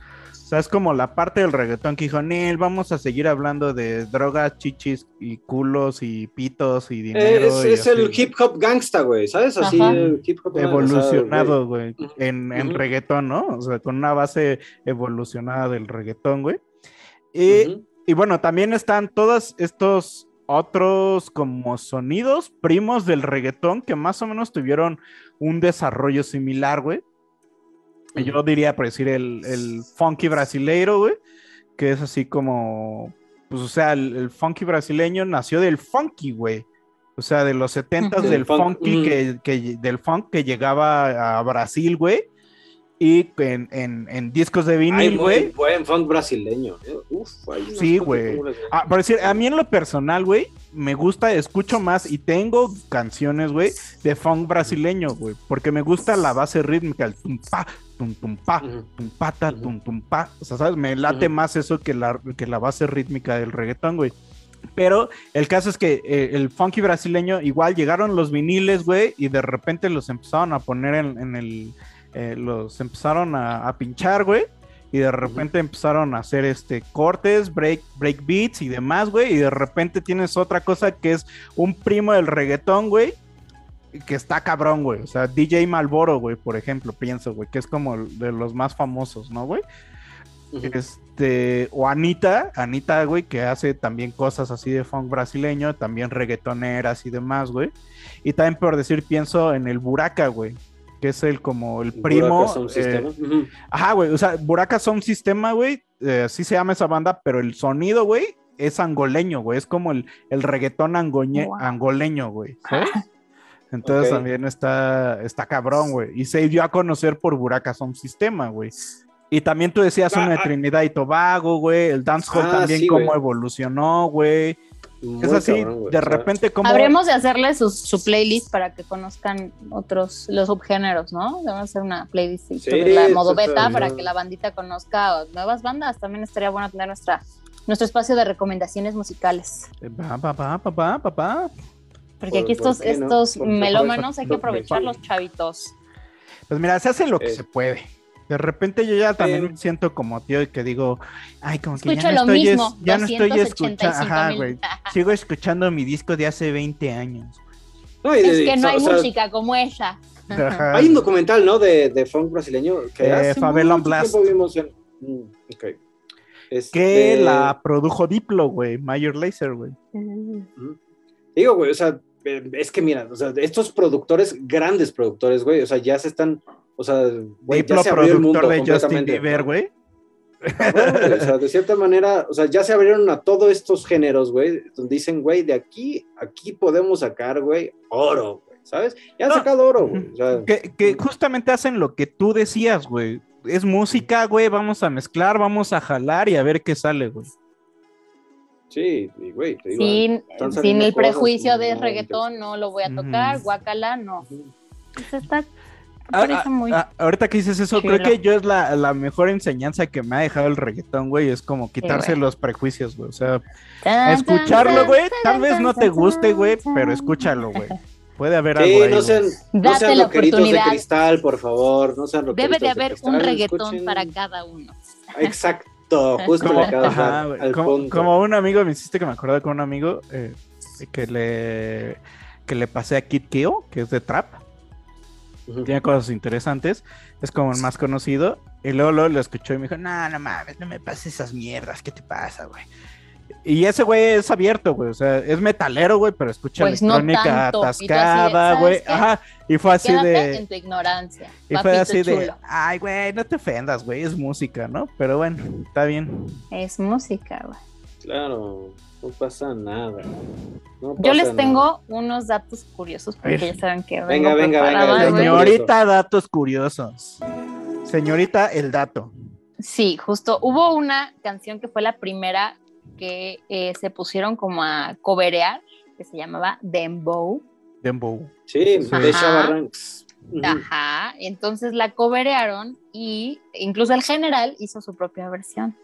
A: sea, es como la parte del reggaetón que dijo, Nel, vamos a seguir hablando de drogas, chichis y culos y pitos y
C: ritmos.
A: dinero.
C: Es,
A: y
C: es el hip hop gangsta, güey, ¿sabes? Así
B: Ajá.
C: el hip hop
A: evolucionado, güey, en, reggaetón, ¿no? O sea, con una base evolucionada del reggaetón, güey. Y, y bueno, también están todos estos otros como sonidos primos del reggaetón que más o menos tuvieron un desarrollo similar, güey. Yo diría, por decir, el, el funky brasileiro, güey, que es así como, pues, o sea, el, el funky brasileño nació del funky, güey. O sea, de los setentas
B: Ujú.
A: del
C: Del funk,
A: funky
C: ujú.
A: que, que- del funk que llegaba a Brasil, güey. Y en, en- en discos de vinil, güey.
C: buen funk brasileño. eh. Uf, hay
A: Sí, güey. Ah, por decir, a mí en lo personal, güey, me gusta, escucho más y tengo canciones, güey, de funk brasileño, güey, porque me gusta la base rítmica, el tum pa, tum tum pa, tum pa, ta,
C: Ujú.
A: tum tum pa. O sea, ¿sabes? Me late más eso que la, que la base rítmica del reggaetón, güey. Pero el caso es que eh, el funky brasileño, igual llegaron los viniles, güey, y de repente los empezaron a poner en, en el. Eh, los empezaron a, a pinchar, güey. Y de repente empezaron a hacer este cortes, break, break beats y demás, güey. Y de repente tienes otra cosa que es un primo del reggaetón, güey. Que está cabrón, güey. O sea, DJ Malboro, güey, por ejemplo, pienso, güey, que es como de los más famosos, ¿no, güey? Este, o Anita, Anita, güey, que hace también cosas así de funk brasileño, también reggaetoneras y demás, güey. Y también por decir, pienso en el Buraca, güey, que es el como el primo.
C: Buraka Sound
A: eh,
C: System.
A: Ajá, güey, o sea, Buraca Sound Sistema, güey, eh, así se llama esa banda, pero el sonido, güey, es angoleño, güey, es como el, el reggaetón angoñe-
B: Wow.
A: angoleño, güey. ¿sabes? Entonces también está, está cabrón, güey. Y se dio a conocer por Buraca Sound Sistema, güey. Y también tú decías
C: Ah,
A: uno de
C: ah.
A: Trinidad y Tobago, güey. El dancehall
C: Ah,
A: también
C: sí,
A: cómo evolucionó, güey.
C: Muy
A: Es así,
C: cabrón,
A: de repente como...
B: Habremos de hacerle su, su playlist para que conozcan otros, los subgéneros, ¿no? Debemos hacer una playlist
C: Sí,
B: sobre la
C: eso
B: modo beta
C: bien.
B: para que la bandita conozca nuevas bandas. También estaría bueno tener nuestra, nuestro espacio de recomendaciones musicales.
A: Pa, pa, pa, pa.
B: Porque
C: ¿Por-
B: aquí estos,
C: no?
B: estos melómanos hay que aprovecharlos, chavitos.
A: Pues mira, se hace lo que
C: Eh.
A: se puede. De repente yo ya también me siento como tío que digo, ay, como que
B: Escucho
A: ya no
B: lo
A: estoy, es-
B: mismo,
A: ya no estoy
B: 285
A: escuchando, ajá,
B: mil.
A: güey. Sigo escuchando mi disco de hace 20 años.
C: No, y
B: Es que no
C: o
B: hay música como ella.
A: Ajá.
C: Hay un documental, ¿no? De, de funk brasileño que
A: Eh,
C: hace
A: Favela
C: mucho
A: Blast.
C: tiempo vimos en... Mm, ok. Este,
A: Que la produjo Diplo, güey, Major Lazer, güey.
C: Digo, güey, o sea, eh, es que mira, o sea, estos productores, grandes productores, güey, o sea, ya se están, o sea, güey, ya se abrió el mundo
A: productor de Justin
C: completamente.
A: Bieber, güey.
C: Cabrón, güey, o sea, de cierta manera, o sea, ya se abrieron a todos estos géneros, güey, donde dicen, güey, de aquí, aquí podemos sacar, güey, oro, güey, ¿sabes? Ya han
A: No.
C: sacado oro, güey, o sea,
A: Que, que justamente hacen lo que tú decías, güey. Es música, güey, vamos a mezclar, vamos a jalar y a ver qué sale, güey.
C: sí, y, güey, te digo,
B: Sin, sin el prejuicio de reggaetón, no lo voy a tocar, guacala, no. Pues está,
A: Ah,
B: parece
A: ah,
B: muy...
A: ah, ahorita que dices eso, creo que yo es la, la mejor enseñanza que me ha dejado el reggaetón, güey. Es como quitarse
B: güey.
A: los prejuicios, güey. O sea,
B: Tan,
A: escucharlo,
B: tan,
A: güey.
B: tan,
A: Tal vez no te guste, güey, pero escúchalo, güey. Puede haber
C: Sí,
A: algo ahí.
C: no sean, no
B: Date
C: sean
B: la
C: rockeritos de cristal, por favor, no sean
B: Debe de haber
C: cristal,
B: un reggaetón
C: escuchen-
B: para cada uno.
C: Exacto, justo
A: Como,
C: de
A: ajá,
C: dar
A: güey,
C: al
A: como,
C: punto.
A: como un amigo, me hiciste que me acordaba con un amigo eh, que le que le pasé a Kid Keo, que es de Trap. Tiene cosas interesantes. Es como el más conocido. Y luego, luego lo escuchó y me dijo, no, no mames, no me pases esas mierdas, ¿qué te pasa, güey? Y ese güey es abierto, güey. O sea, es metalero, güey, pero escucha
B: Pues no
A: electrónica
B: tanto.
A: Atascada,
B: ¿sabes
A: güey. Ajá. Y fue así
B: Quédate
A: de.
B: en tu ignorancia.
A: Y fue así de, ay, güey, no te ofendas, güey, es música, ¿no? Pero bueno, está bien.
B: Es música, güey.
C: Claro, no pasa nada. No
B: Yo les
C: nada.
B: tengo unos datos curiosos porque ya saben que
C: Venga,
B: vengo
C: venga.
A: Señorita, datos curiosos. Señorita, el dato.
B: Sí, justo. Hubo una canción que fue la primera que eh, se pusieron como a coberear, que se llamaba Dembow.
A: Dembow.
C: Sí, de
B: Ajá.
C: Shabba Ranks.
B: Ajá. Entonces la coberearon y incluso el general hizo su propia versión.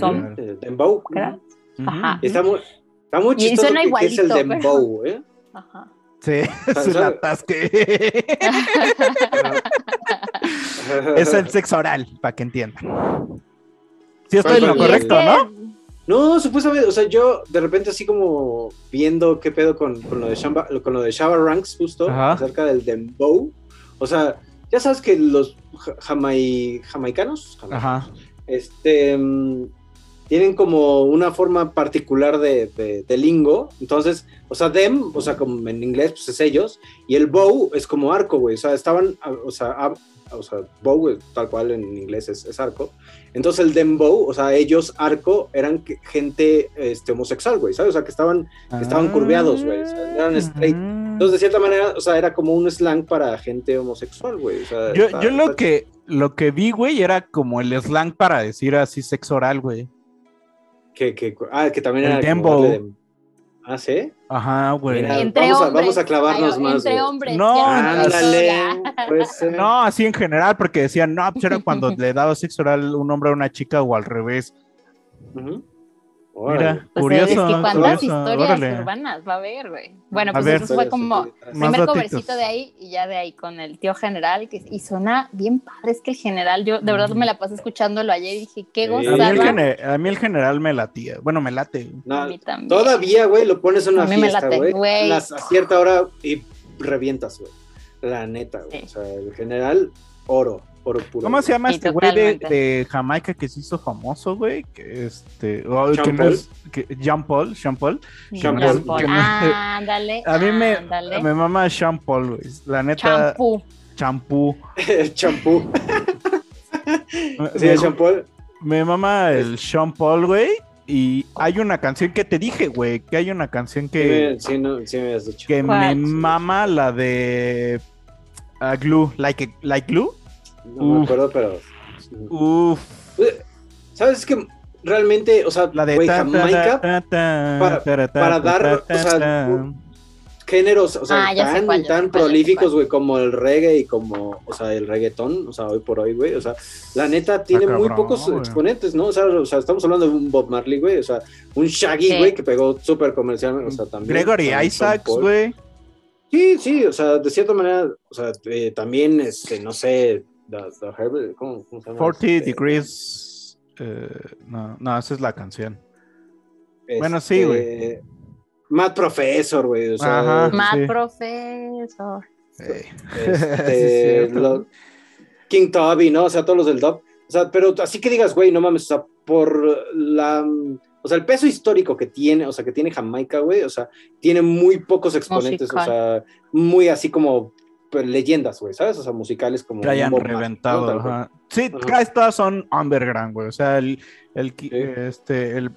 B: Son-
C: Dembow.
B: ¿verdad? Ajá.
C: Está muy, está muy chistoso
B: suena
C: que, que es el
B: pero-
C: Dembow, ¿eh?
B: Ajá.
A: Sí, es un atasque. es el sexo oral, para que entiendan. Sí, estoy en lo correcto, ¿no?
C: No, supuestamente, o sea, yo de repente así como viendo qué pedo con, con lo de Shamba, con lo de Shabba Ranks justo
A: Ajá.
C: acerca del dembow. O sea, ya sabes que los ja- jamai- jamaicanos,
A: Ajá.
C: este mm, tienen como una forma particular de, de- de lingo. Entonces, o sea, them, o sea, como en inglés, pues es ellos, y el bow es como arco, güey. O sea, estaban, a- o sea, a- o sea, bow, tal cual en inglés es, es arco. Entonces el dembow, o sea, ellos arco eran gente este, homosexual, güey, ¿sabes? O sea, que estaban, que estaban curveados, güey. O sea, eran straight.
A: Ah.
C: Entonces, de cierta manera, o sea, era como un slang para gente homosexual, güey. O sea,
A: Yo,
C: está-
A: yo lo
C: está
A: que lo que vi, güey, era como el slang para decir así sexo oral, güey.
C: Que, que, ah, que también
A: El
C: era. de- Ah, ¿sí?
A: Ajá, güey.
C: Mira,
B: Entre
C: vamos, a,
B: hombres.
C: vamos a clavarnos
B: Ay,
C: más.
B: Entre
C: güey.
B: hombres.
A: No,
B: no
C: Ándale.
B: ya.
C: Pues, eh,
A: No, así en general, porque decían, no, pues era cuando le daba sexo oral un hombre a una chica o al revés.
C: ujú.
A: Mira.
B: Pues
A: curioso.
B: es que cuántas
A: curioso,
B: historias
A: órale.
B: urbanas va a haber, güey. Bueno,
A: A
B: pues
A: ver.
B: eso fue como primer covercito de ahí y ya de ahí con el tío general que y suena bien padre. Es que el general, yo de verdad me la pasé escuchándolo ayer y dije, qué
C: Sí.
A: A mí, el
B: gozada.
A: a mí el general me latía. Bueno, me late.
C: No,
B: A mí también.
C: todavía, güey, lo pones en una
B: A mí me
C: fiesta,
B: late,
C: güey. A cierta hora y revientas, güey. La neta, güey.
B: Sí.
C: O sea, el general, oro. Oro puro.
A: ¿Cómo se llama
B: Sí,
A: este güey de, Jamaica que se hizo famoso, güey? Que este. oh, que
C: Jean
A: no
C: Paul.
A: es- que- Jean Paul, Jean Paul.
C: Jean
B: Jean
C: Paul.
B: Paul.
A: A mí me, me mama Jean Paul, güey. La neta,
B: Champú.
A: champú.
C: Champú. Sí,
A: me,
C: el champú.
A: me mama el Sean Paul, güey. Y hay una canción que te dije, güey, que hay una canción que,
C: Sí, no, sí me has dicho.
A: que me
B: ¿Cuál?
A: mama, la de ah, Glue, like, like Glue.
C: No me acuerdo, pero.
A: Uf,
C: ¿Sabes? Es que realmente, o sea,
A: la de ta-
C: Jamaica,
A: ta- ta-
C: para- para dar, o sea, géneros, o sea,
B: Ah,
C: tan,
B: cuál,
C: prolíficos, güey, como el reggae y como, o sea, el reggaetón, o sea, hoy por hoy, güey, o sea, la neta tiene muy pocos exponentes, ¿no? O sea, o sea, estamos hablando de un Bob Marley, güey, o sea, un Shaggy,
B: Sí.
C: güey, que pegó súper comercial, o sea, también.
A: Gregory Isaacs, güey.
C: Sí, sí, o sea, de cierta manera, o sea, eh, también, este, no sé, the, the Herbert, ¿cómo, cómo se llama?
A: 40
C: Este,
A: Degrees. eh, no, no, esa es la canción.
C: este,
A: Bueno, sí, güey.
C: Mad Professor, güey, o sea,
A: Ajá.
B: Mad
A: Sí. Ey.
C: este,
A: Sí,
C: lo- King Toby, ¿no? O sea, todos los del dub. O sea, pero así que digas, güey, no mames, o sea, por la. O sea, el peso histórico que tiene, o sea, que tiene Jamaica, güey, o sea, tiene muy pocos exponentes,
B: Musical.
C: o sea, muy así como pues, leyendas, güey, ¿sabes? O sea, musicales como.
A: que hayan reventado. Sí,
C: Ajá.
A: todas son underground, güey. O sea, el, el,
C: Sí.
A: este, el,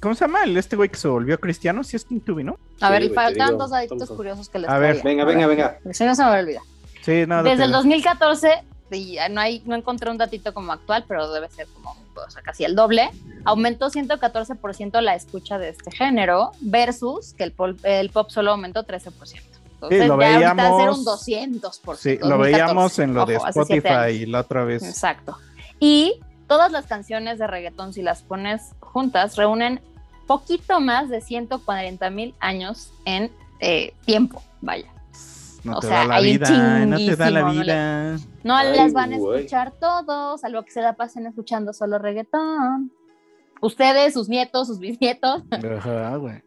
A: ¿cómo se llama? El este güey que se volvió cristiano, sí es King Tubi, ¿no?
B: A
C: Sí,
B: ver, y faltan
C: digo,
B: dos daditos
C: estamos-
B: curiosos que les
A: A ver,
B: traía.
C: Venga, venga, venga.
B: Si no se me olvida.
A: Sí, no,
B: Desde el 2014, sí, no, hay, no encontré un datito como actual, pero debe ser como o sea, casi el doble. Aumentó 114% la escucha de este género versus que el, pol- el pop solo aumentó 13%. Entonces,
A: lo
B: ya
A: veíamos-
B: debe ser un 200%.
A: Sí, lo
B: 2014.
A: veíamos en lo de
B: Ojo.
A: Spotify la otra vez.
B: Exacto. Y todas las canciones de reggaetón, si las pones juntas, reúnen poquito más de 140 mil años en eh, tiempo, vaya.
A: No
B: o
A: te
B: sea,
A: da la
B: un
A: vida, no te da la
B: chinguísimo, no le-
A: vida.
B: No
C: Ay,
B: las van a escuchar todos, salvo que se la pasen escuchando solo reggaetón. Ustedes, sus nietos, sus bisnietos.
A: Ajá, güey.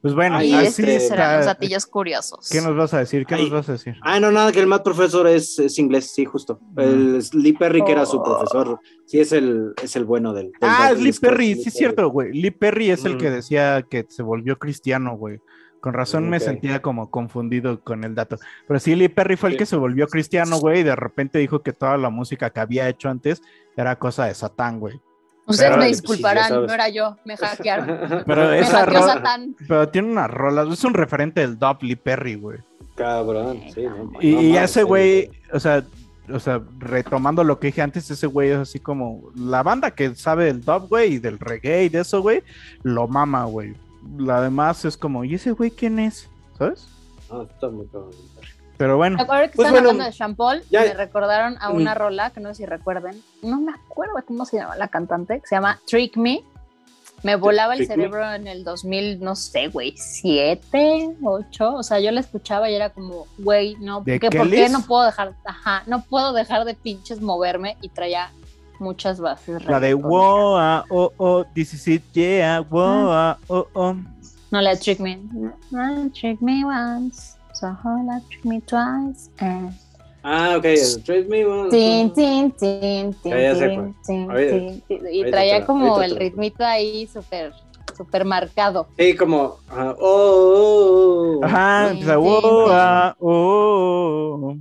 A: Pues bueno,
B: y
A: así
B: estos eran los
A: está.
B: datillos curiosos.
A: ¿Qué nos vas a decir? ¿Qué
C: Ay.
A: nos vas a decir?
C: Ah, no, nada, que el Matt Professor es, es inglés, sí, justo. El Lee Perry, que era su
B: Oh.
C: profesor, sí es el, es el bueno del. del-
A: Ah, Lee
C: Scott,
A: Perry,
C: Lee
A: sí es cierto, güey. Lee Perry es el
C: Mm.
A: que decía que se volvió cristiano, güey. Con razón me sentía como confundido con el dato. Pero sí, Lee Perry fue el que se volvió cristiano, güey, y de repente dijo que toda la música que había hecho antes era cosa de Satán, güey.
B: Ustedes
A: Pero-
B: me
C: sí,
B: disculparán, no era yo, me hackearon.
A: Pero
B: me
A: esa
B: hackeó
A: rola,
B: Satán.
A: pero tiene una rola, es un referente del dub Lee Perry, güey.
C: Cabrón, sí, no,
A: Y,
C: no
A: y
C: mames,
A: ese
C: sí,
A: güey, o sea, o sea, retomando lo que dije antes, ese güey es así como la banda que sabe del dub, güey, y del reggae y de eso, güey, lo mama, güey. La demás es como, ¿y ese güey quién es? ¿Sabes?
C: No, está muy cabrón.
A: Pero bueno,
B: Ahora que
C: Pues
B: están
C: bueno,
B: hablando de Champol,
C: ya-
B: me recordaron a una
C: Mm.
B: rola que no sé si recuerden. No me acuerdo cómo se llama la cantante, que se llama Trick Me. Me volaba el
C: Trick Me.
B: cerebro en el 2000, no sé, güey, 7, 8. O sea, yo la escuchaba y era como, güey, no,
A: ¿De
B: ¿qué- ¿por qué no puedo dejar, ajá, no puedo dejar de pinches moverme? Y traía muchas bases.
A: la de wow, ah, oh, oh, this is it, yeah, wow, ah, oh, oh.
B: No, la de Trick Me. Ah, Trick Me once, so hola, Trick Me twice. eh.
C: Ah, ok, Trace Me One.
B: Tin, tin. Y traía como el ritmito ahí súper, súper marcado.
C: Sí, como. ajá, oh, oh, oh.
A: Ajá,
B: Sí,
A: empieza,
B: sí.
A: ah, oh.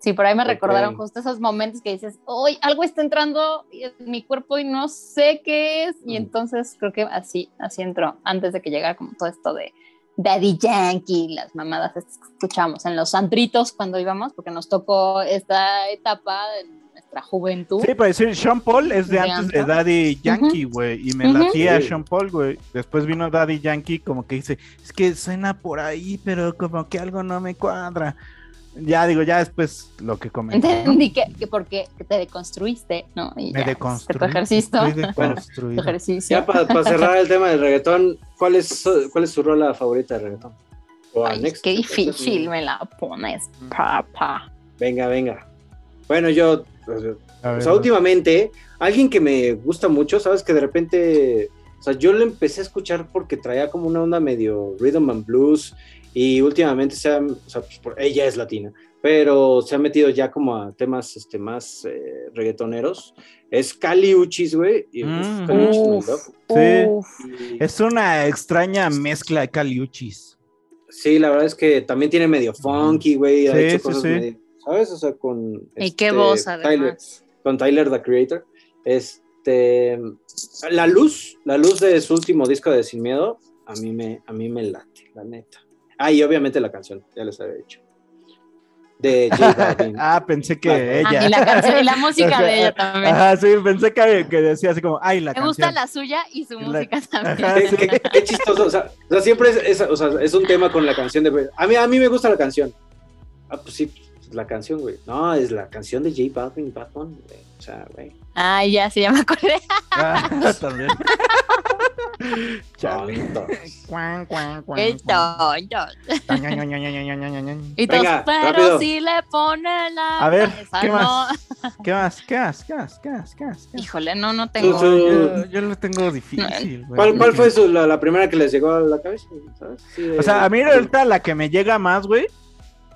B: Sí, por ahí me recordaron justo esos momentos que dices, hoy algo está entrando en mi cuerpo y no sé qué es. Y
C: Mm.
B: entonces creo que así, así entró, antes de que llegara como todo esto de Daddy Yankee, las mamadas estas que escuchamos en los antritos cuando íbamos, porque nos tocó esta etapa de nuestra juventud.
A: Sí, para decir, Sean Paul es de
B: De
A: antes de. Daddy Yankee, güey, y me
B: Ujú.
A: latía
C: Sí.
A: Sean Paul, güey. Después vino Daddy Yankee, como que dice, es que suena por ahí, pero como que algo no me cuadra. Ya digo, ya después lo que comenté. ¿no?
B: Entendí que, que porque que te deconstruiste, ¿no? Y
A: Me
B: ya,
A: deconstruí.
B: Tu ejercicio. Tu ejercicio.
C: Ya para cerrar el tema del reggaetón, ¿cuál es, su- cuál es su rola favorita de reggaetón? O
B: Ay,
C: Next,
B: qué difícil me la pones, papá.
C: Venga, venga. Bueno, yo. pues,
A: A
C: O
A: ver,
C: sea, últimamente, alguien que me gusta mucho, ¿sabes? Que de repente, o sea, yo lo empecé a escuchar porque traía como una onda medio rhythm and blues y últimamente se ha, o sea, pues, por- ella es latina, pero se ha metido ya como a temas este, más eh, reggaetoneros. Es Cali Uchis, güey.
A: Mm.
C: Cali Uchis.
A: Sí. Es una extraña mezcla de caliuchis.
C: Sí, la verdad es que también tiene medio funky, güey. ha
A: Sí,
C: hecho
A: sí,
C: cosas
A: sí.
C: medio- ¿sabes? O sea, con.
B: Y qué
C: este,
B: voz,
C: Tyler,
B: además.
C: con Tyler, the Creator. Este. La luz, la luz de su último disco de Sin Miedo, a mí me, a mí me late, la neta. Ah, y obviamente la canción, ya les había dicho. De J Balvin.
A: Ah, pensé que
C: Ah,
A: ella.
B: Ah, y la canción y la música de ella también.
A: Ajá, sí, pensé que, que decía así como, ay, la
B: Me
A: canción.
B: gusta la suya y su
A: La-
B: música también.
C: Qué,
A: sí.
C: qué- qué chistoso, o sea, o sea, siempre es, es- o sea, es un tema con la canción de... A mí, a mí me gusta la canción. Ah, pues sí, pues, la canción, güey. No, es la canción de J Balvin, Bad Bunny, güey. O sea, güey.
B: Ay, ya, sí, ya me acordé.
A: Ah, también. Ña, ña, ña.
B: Y todos,
C: Venga,
B: pero si le pone la.
A: A ver, ¿qué
B: no".
A: más? ¿Qué más? ¿Qué más? ¿Qué más? ¿Qué más? ¿Qué más? ¿Qué más?
B: Híjole, no, no tengo.
C: Su- su-
A: Yo, yo lo tengo difícil, güey.
C: ¿Cuál, cuál fue su- la, la primera que les llegó a la cabeza? ¿sabes? Sí,
A: O sea, a mí ahorita la que me llega más, güey,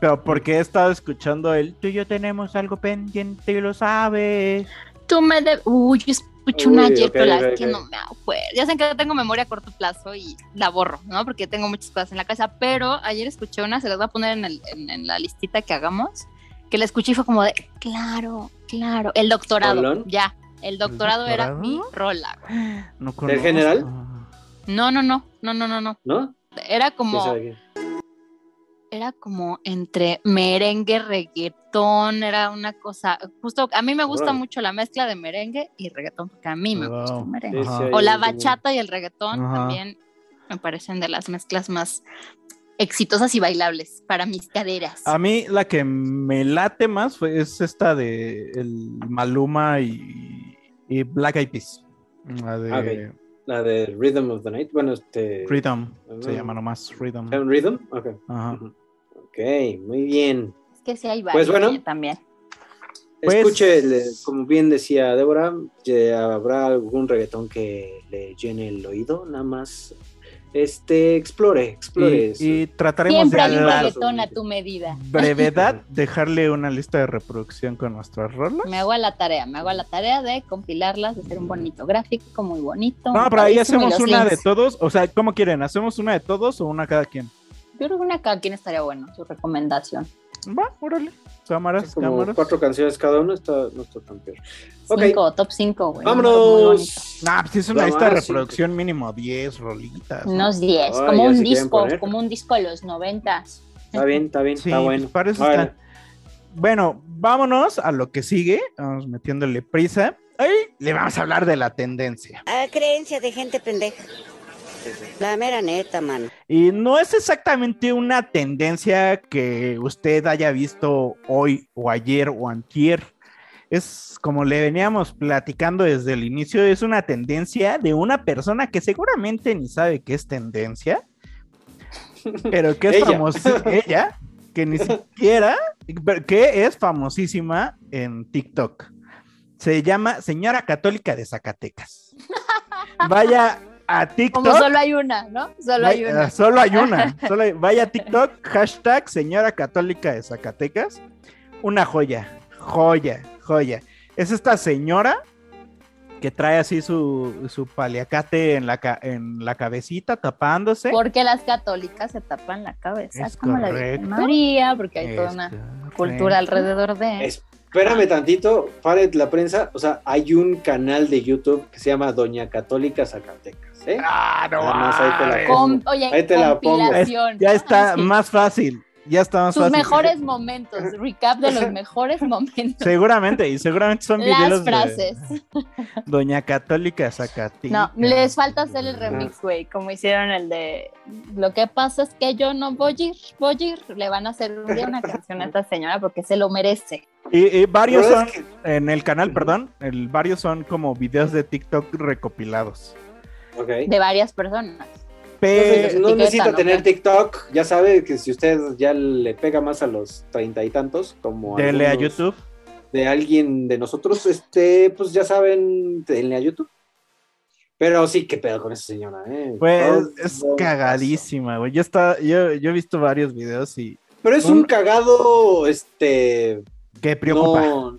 A: pero porque he estado escuchando el tú y yo tenemos algo pendiente y lo sabes.
B: Tú me debes. Uy, yo escuché
C: Uy,
B: una ayer, pero la
C: ok,
B: verdad es que no me acuerdo. Ya sé que tengo memoria a corto plazo y la borro, ¿no? Porque tengo muchas cosas en la casa. Pero ayer escuché una, se las voy a poner en, el- en- en la listita que hagamos. Que la escuché y fue como de, claro, claro. El doctorado, ya. El doctorado, era
A: doctorado?
B: mi rola. güey.
A: No
C: ¿Del general?
B: No, no, no, no, no, no, no.
C: ¿No?
B: Era
C: ¿Quién
B: como? Era como entre merengue, reggaetón, era una cosa, justo, a mí me gusta mucho la mezcla de merengue y reggaetón, porque a mí me gusta el merengue.
A: Ajá.
B: O la bachata y el reggaetón
A: Ajá.
B: también me parecen de las mezclas más exitosas y bailables para mis caderas.
A: A mí la que me late más fue, es esta de el Maluma y, y Black Eyed Peas. La de
C: Ah. La de Rhythm of the Night. Bueno, este.
A: Rhythm, se
C: Ah.
A: llama nomás Rhythm.
C: ¿Se Rhythm? Ok.
A: Ajá.
C: Ok, muy bien.
B: es que sí hay
C: Pues
B: varios
C: bueno.
B: también.
A: Pues-
C: Escuche, le- como bien decía Débora, habrá algún reggaetón que le llene el oído, nada más este, explore, explore.
A: Y, y trataremos
B: Siempre
A: de
B: hay un reggaetón a tu medida.
A: brevedad dejarle una lista de reproducción con nuestras rolas.
B: Me hago a la tarea, me hago a la tarea de compilarlas, de hacer un bonito gráfico, muy bonito.
A: No, pero ahí hacemos una de todos. O sea, ¿cómo quieren? ¿Hacemos una de todos o una cada quien?
B: Yo creo que una cada quien estaría bueno, su recomendación.
A: Va, órale. Cámaras,
C: Como
A: cámaras.
C: cuatro canciones cada uno, está, no está tan peor. Ok,
B: Cinco, top 5, güey.
C: Vámonos.
A: Nah, pues es una lista de reproducción mínimo 10 rolitas. ¿no?
B: Unos 10,
C: Ay,
B: como un disco, como un disco de los noventas.
C: Está bien, está bien,
A: Sí,
C: está bueno.
A: pues para eso
C: Bueno,
A: está. Bueno, vámonos a lo que sigue. Vamos metiéndole prisa. Ahí le vamos a hablar de la tendencia.
K: A creencia de gente pendeja. La mera neta, mano.
A: Y no es exactamente una tendencia que usted haya visto hoy o ayer o antier. Es como le veníamos platicando desde el inicio, es una tendencia de una persona que seguramente ni sabe qué es tendencia, pero que es
C: Ella.
A: famosa, ella, que ni siquiera, que es famosísima en TikTok. Se llama Señora Católica de Zacatecas. Vaya a TikTok.
B: Como solo hay una, ¿no? Solo hay una.
A: Solo hay una. Solo hay- vaya a TikTok, hashtag Señora Católica de Zacatecas. Una joya, joya, joya. Es esta señora que trae así su, su paliacate en la, ca- en la cabecita, tapándose.
B: Porque las católicas se tapan la cabeza,
A: Es
B: como la Virgen. María, porque hay
A: Es
B: toda una
A: correcto.
B: cultura alrededor de.
C: Espérame tantito, Faret, la prensa. O sea, hay un canal de YouTube que se llama Doña Católica Zacatecas. ¿Eh?
A: Ah, no
C: Nada más ahí te la pongo.
B: Com- oye,
C: ahí te la pongo.
A: Ya está
B: Sí.
A: más fácil. Ya está más
B: Sus
A: fácil.
B: mejores momentos, recap de los mejores momentos.
A: Seguramente, y seguramente son
B: Las
A: videos de
B: frases.
A: Doña Católica Zacatecas.
B: No, les falta hacer el remix, güey, como hicieron el de Lo que pasa es que yo no voy a ir, voy a ir. Le van a hacer un día una canción a esta señora porque se lo merece.
A: Y, y varios son, en el canal, perdón, el, varios son como videos de TikTok recopilados.
B: De varias personas.
A: Pero
C: no
B: etiquetan,
C: necesita
B: ¿no?
C: tener TikTok. Ya sabe que si usted ya le pega más a los treinta y tantos, como
A: denle a YouTube.
C: de alguien de nosotros, este, pues ya saben, denle a YouTube. Pero sí, qué pedo con esa señora, ¿eh?
A: Pues
C: Todo-
A: es
C: todo-
A: cagadísima, güey. Yo, está, yo, yo he visto varios videos y
C: Pero es un cagado, este.
A: que preocupa.
C: No.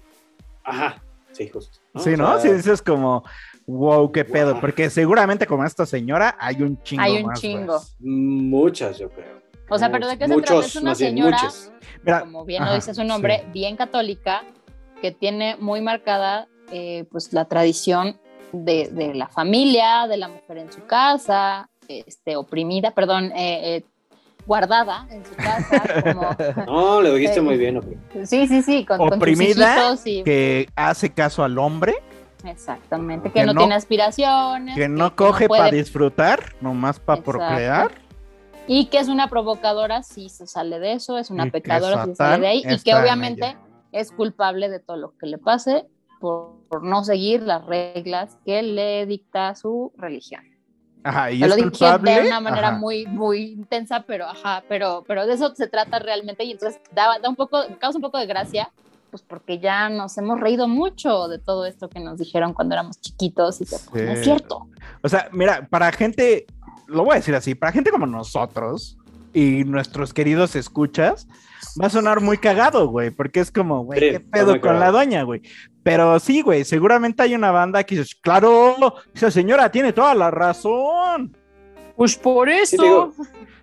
C: Ajá, sí, justo.
A: sí,
C: O
A: ¿no?
C: sea,
A: Sí, dices como, wow, qué pedo.
C: Wow.
A: Porque seguramente como esta señora hay un chingo
B: Hay un
A: más,
B: chingo.
C: Muchas, yo creo.
B: O sea, pero ¿de qué se trata? Es una señora.
A: Mira,
B: como bien lo dice su nombre,
A: sí.
B: bien católica, que tiene muy marcada eh, pues la tradición de, de la familia, de la mujer en su casa, este, oprimida, perdón, eh, eh, guardada en su casa, como,
C: No, le dijiste
B: Eh,
C: muy bien, ok.
B: sí, sí, sí, con, con sus
A: Oprimida,
B: hijitos y
A: que hace caso al hombre,
B: exactamente, que,
A: que
B: no,
A: no-
B: tiene aspiraciones,
A: que no coge para disfrutar, nomás para procrear.
B: y que es una provocadora si se sale de eso, es una
A: Y
B: pecadora si se sale de ahí, y que
A: en
B: obviamente es culpable de todo lo que le pase por, por no seguir las reglas que le dicta su religión.
A: Ajá, y es
B: lo dije
A: culpable.
B: de una manera
A: ajá.
B: muy, muy intensa, pero ajá, pero, pero de eso se trata realmente, y entonces da, da un poco, causa un poco de gracia, pues porque ya nos hemos reído mucho de todo esto que nos dijeron cuando éramos chiquitos, y que pues, no es cierto.
A: O sea, mira, para gente, lo voy a decir así, para gente como nosotros y nuestros queridos escuchas, va a sonar muy cagado, güey, porque es como, güey,
C: Sí,
A: qué pedo con la doña, güey. Pero sí, güey, seguramente hay una banda que dice, claro, esa señora tiene toda la razón.
B: Pues por
C: Sí, digo,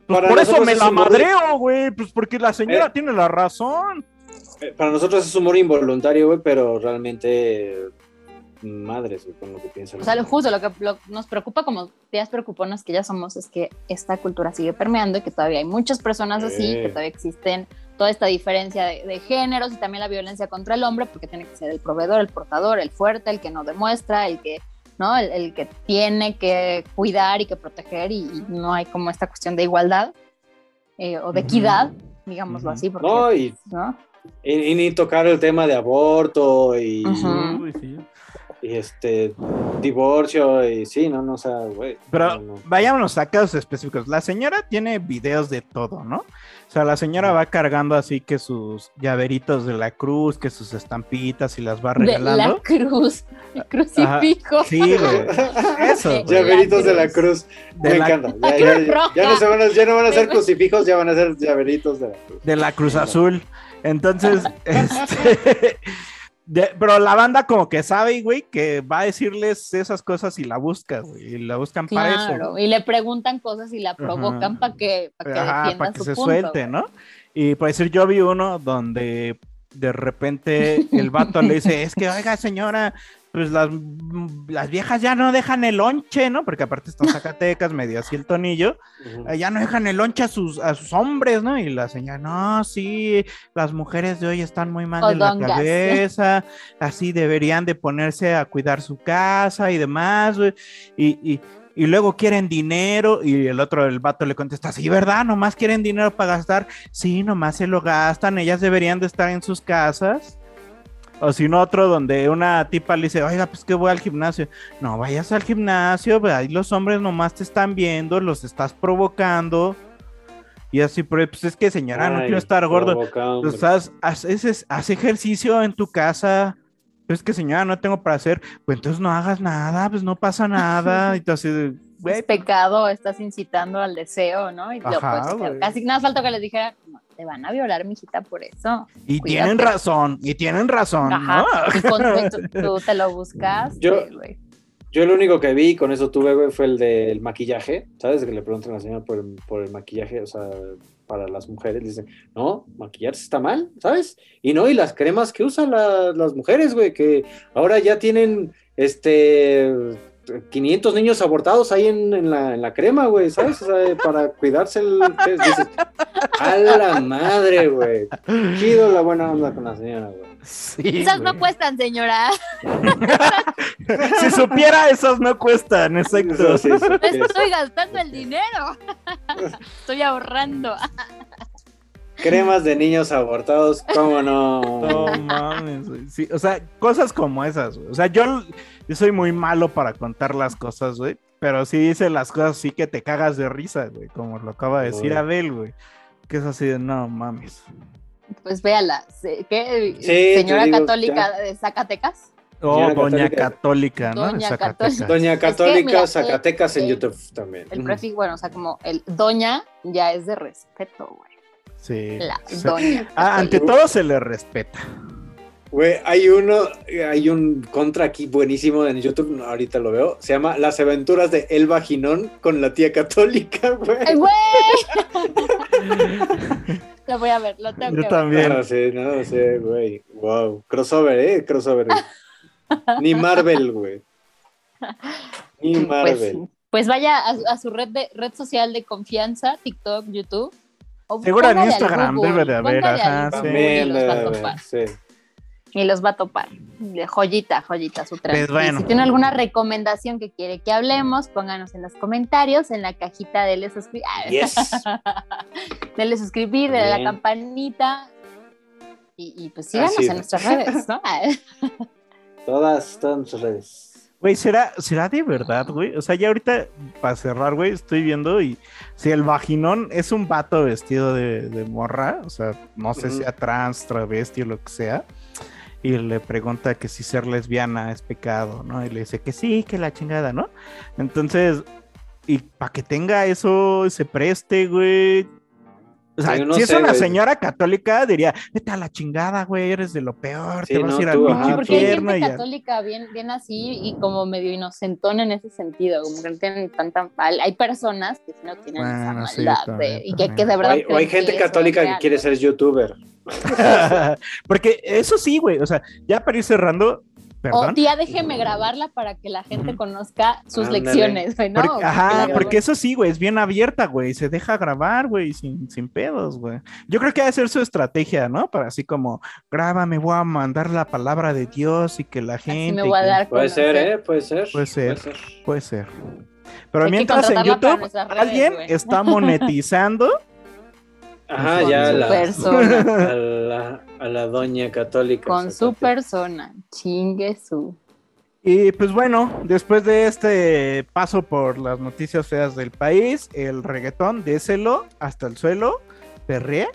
A: Pues por eso me
C: es
A: la madreo, güey, pues porque la señora
C: Eh.
A: tiene la razón.
C: Eh, Para nosotros es humor involuntario, güey, pero realmente. Madres, güey, con lo que piensan.
B: O sea, lo justo lo que lo- nos preocupa como tías preocuponas que ya somos es que esta cultura sigue permeando y que todavía hay muchas personas así,
C: Sí.
B: que todavía existen toda esta diferencia de, de géneros y también la violencia contra el hombre, porque tiene que ser el proveedor, el portador, el fuerte, el que no demuestra, el que, ¿no? El, el que tiene que cuidar y que proteger y, y no hay como esta cuestión de igualdad eh, o de equidad, digámoslo
A: Ujú.
B: así, porque,
C: No, y,
B: ¿no?
C: Y- y ni tocar el tema de aborto y, y este divorcio y sí, no, no, o sea, güey.
A: Pero
C: no, no.
A: vayámonos a casos específicos. La señora tiene videos de todo, ¿no? O sea, la señora va cargando así que sus llaveritos de la cruz, que sus estampitas y las va
B: De la
A: regalando.
B: cruz, el crucifijo.
A: Sí, güey. Eso. güey.
C: Llaveritos de la
B: cruz.
A: De
C: Me
A: la-
C: encanta. Ya,
B: La
C: no se van a, ya no van a ser
B: De-
C: crucifijos, ya van a ser llaveritos de la cruz.
A: de la Cruz Azul. Entonces, este, de- pero la banda como que sabe, güey, que va a decirles esas cosas y la busca, güey, y la buscan para eso.
B: Y le preguntan cosas y la provocan para que, pa' que
A: Ajá,
B: defienda
A: para que
B: su
A: se
B: punto.
A: suelte, ¿no? Y por decir, yo vi uno donde de repente el vato le dice, es que, oiga, señora, pues las, las viejas ya no dejan el lonche, ¿no? Porque aparte están Zacatecas, medio así el tonillo, eh, ya no dejan el lonche a sus, a sus hombres, ¿no? Y la señora, no, sí, las mujeres de hoy están muy mal de la cabeza, así deberían de ponerse a cuidar su casa y demás. Y, y, y luego quieren dinero y el otro, el vato le contesta, sí, ¿verdad? Nomás quieren dinero para gastar. Sí, nomás se lo gastan, ellas deberían de estar en sus casas. O si no, otro donde una tipa le dice, oiga, pues que voy al gimnasio. No vayas al gimnasio, pues, ahí los hombres nomás te están viendo, los estás provocando. Y así, pero pues es que señora, no quiero estar gordo. Pues, haz, haz- haz- haz ejercicio en tu casa. Pues que señora, no tengo para hacer. Pues entonces no hagas nada, pues no pasa nada. Y tú así de, güey,
B: Es pecado, estás incitando al deseo, ¿no? Y lo,
A: Ajá,
B: pues,
A: güey.
B: casi nada falta que les dijera, no, te van a violar, mijita, por eso.
A: y
B: cuídate.
A: tienen razón, y tienen razón,
B: Ajá, y
A: ¿no?
B: con- tú, tú te lo buscas.
C: Yo-
B: güey.
C: Yo lo único que vi, con eso tuve, güey, fue el del maquillaje. ¿Sabes? Que le preguntan a la señora por el, por el maquillaje, o sea, para las mujeres. Dicen, no, maquillarse está mal, ¿sabes? Y no, y las cremas que usan la- las mujeres, güey, que ahora ya tienen, este, 500 niños abortados ahí en, en la, en la crema, güey, ¿sabes? O sea, para cuidarse el... Dices, a la madre, güey. Chido la buena onda con la señora, güey.
A: Sí,
B: Esas
A: güey.
B: no cuestan, señora.
A: si supiera, esos no cuestan, exacto.
C: Sí, sí,
B: No
C: sí.
B: estoy gastando el dinero. Estoy ahorrando.
C: Cremas de niños abortados, ¿cómo no?
A: No mames, güey. Sí, o sea, cosas como esas, güey. O sea, yo, yo soy muy malo para contar las cosas, güey. Pero sí dice las cosas sí que te cagas de risa, güey. Como lo acaba de decir. Abel, güey. Que es así de no mames.
B: Pues véala. ¿Qué?
C: Sí,
B: Señora
C: digo,
B: católica de Zacatecas.
A: Oh, Doña
C: Católica.
A: Católica, ¿no?
B: Doña
A: Zacatecas.
B: Católica.
C: Doña
B: Es que,
C: Católica
B: mira,
C: Zacatecas en YouTube también.
B: El prefijo, bueno, o sea, como el doña ya es de respeto, güey.
A: Sí.
B: La doña.
A: Ah, ante todo se le respeta.
C: Güey, hay uno, hay un contra aquí buenísimo en YouTube, no, ahorita lo veo. Se llama Las aventuras de El Vaginón con la tía católica, güey.
B: ¡Ay, güey! lo voy a ver, lo tengo
A: Yo
B: que
A: también.
C: No sé, no sé, güey. Wow. Crossover, eh, crossover. Ni Marvel, güey. Ni.
B: Pues,
C: Marvel.
B: pues vaya a, a su red de red social de confianza, TikTok, YouTube. O
A: Seguro en Instagram
B: Google,
A: debe de haber, ajá, sí.
B: Y los va a topar.
C: sí.
B: Y los va a topar. De joyita, joyita su.
A: Pues bueno.
B: Si tiene alguna recomendación que quiere que hablemos, pónganos en los comentarios, en la cajita de suscribir.
C: Yes.
B: Dele suscribir, dele la
C: Bien.
B: campanita. Y, y pues síganos en nuestras redes, ¿no?
C: Todas, todas nuestras redes.
A: Güey, ¿será, ¿será de verdad, güey? O sea, ya ahorita, para cerrar, güey, estoy viendo y si el vaginón es un vato vestido de, de morra, o sea, no sé
C: Ujú.
A: si sea trans, travesti o lo que sea, y le pregunta que si ser lesbiana es pecado, ¿no? Y le dice que sí, que la chingada, ¿no? Entonces, y para que tenga eso, se preste, güey. O sea,
C: no
A: si es
C: sé,
A: una
C: güey.
A: señora católica, diría, vete a la chingada, güey, eres de lo peor,
C: Sí,
A: te vas
C: no,
A: a ir al
C: tú,
A: pinche
C: ajá,
B: No, porque hay
A: infierno
B: gente católica bien, bien así y como medio inocentona en ese sentido, como que no tienen tanta hay hay personas que sí no tienen esa
A: sí,
B: maldad
A: también,
B: de- y que, que de
C: O
B: verdad
C: hay, o hay gente católica que quiere ser youtuber.
A: Porque eso sí, güey. O sea, ya para ir cerrando,
B: O tía, déjeme grabarla para que la gente conozca sus
C: Ándale.
B: lecciones, güey, ¿no?
A: Porque- ajá, porque eso sí, güey, es bien abierta, güey. Se deja grabar, güey, sin, sin pedos, güey. Yo creo que va a ser su estrategia, ¿no? Para así como, grábame, voy a mandar la palabra de Dios y que la
B: Así
A: gente.
B: me
A: y
B: voy a dar
C: Puede ser. ¿eh? Puede ser.
A: Puede ser. Puede ser. Pero
B: Hay
A: mientras en YouTube
B: redes,
A: alguien está monetizando.
C: Ajá,
A: Con
C: ya
B: su
C: la,
B: persona.
C: a la, a la doña católica.
B: Con su persona, chingue su.
A: Y pues bueno, después de este paso por las noticias feas del país, el reggaetón, déselo hasta el suelo, perrea.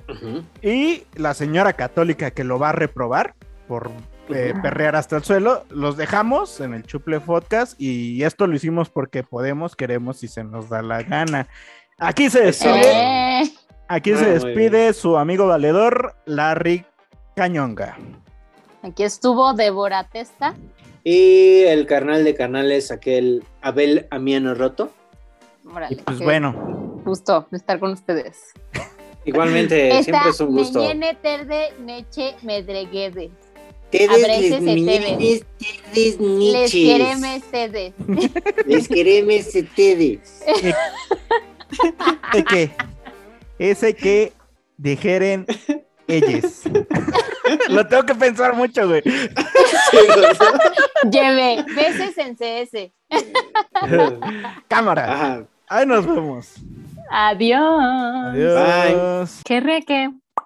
A: Y la señora católica que lo va a reprobar por eh, perrear hasta el suelo, los dejamos en el Chuple Podcast y esto lo hicimos porque podemos, queremos y se nos da la gana. Aquí se despide,
B: Eh,
A: aquí
C: Ah,
A: se despide su amigo valedor, Larry Cañonga.
B: aquí estuvo Débora Testa.
C: Y el carnal de canales, aquel Abel Amiano Roto.
A: Y pues
B: qué
A: bueno,
B: Gusto estar con ustedes.
C: Igualmente,
B: Esta
C: siempre es un gusto.
B: Meñene terde neche medreguede.
C: Tedes,
B: Abreces
C: les tedes,
B: Les queremos tedes.
C: Les queremos tedes.
A: ese que, ese que dijeren ellos. lo tengo que pensar mucho, güey.
B: Lleve, beses en CS.
A: Cámara.
C: Ajá.
A: Ahí nos vemos.
B: Adiós.
A: Adiós.
B: Qué reque.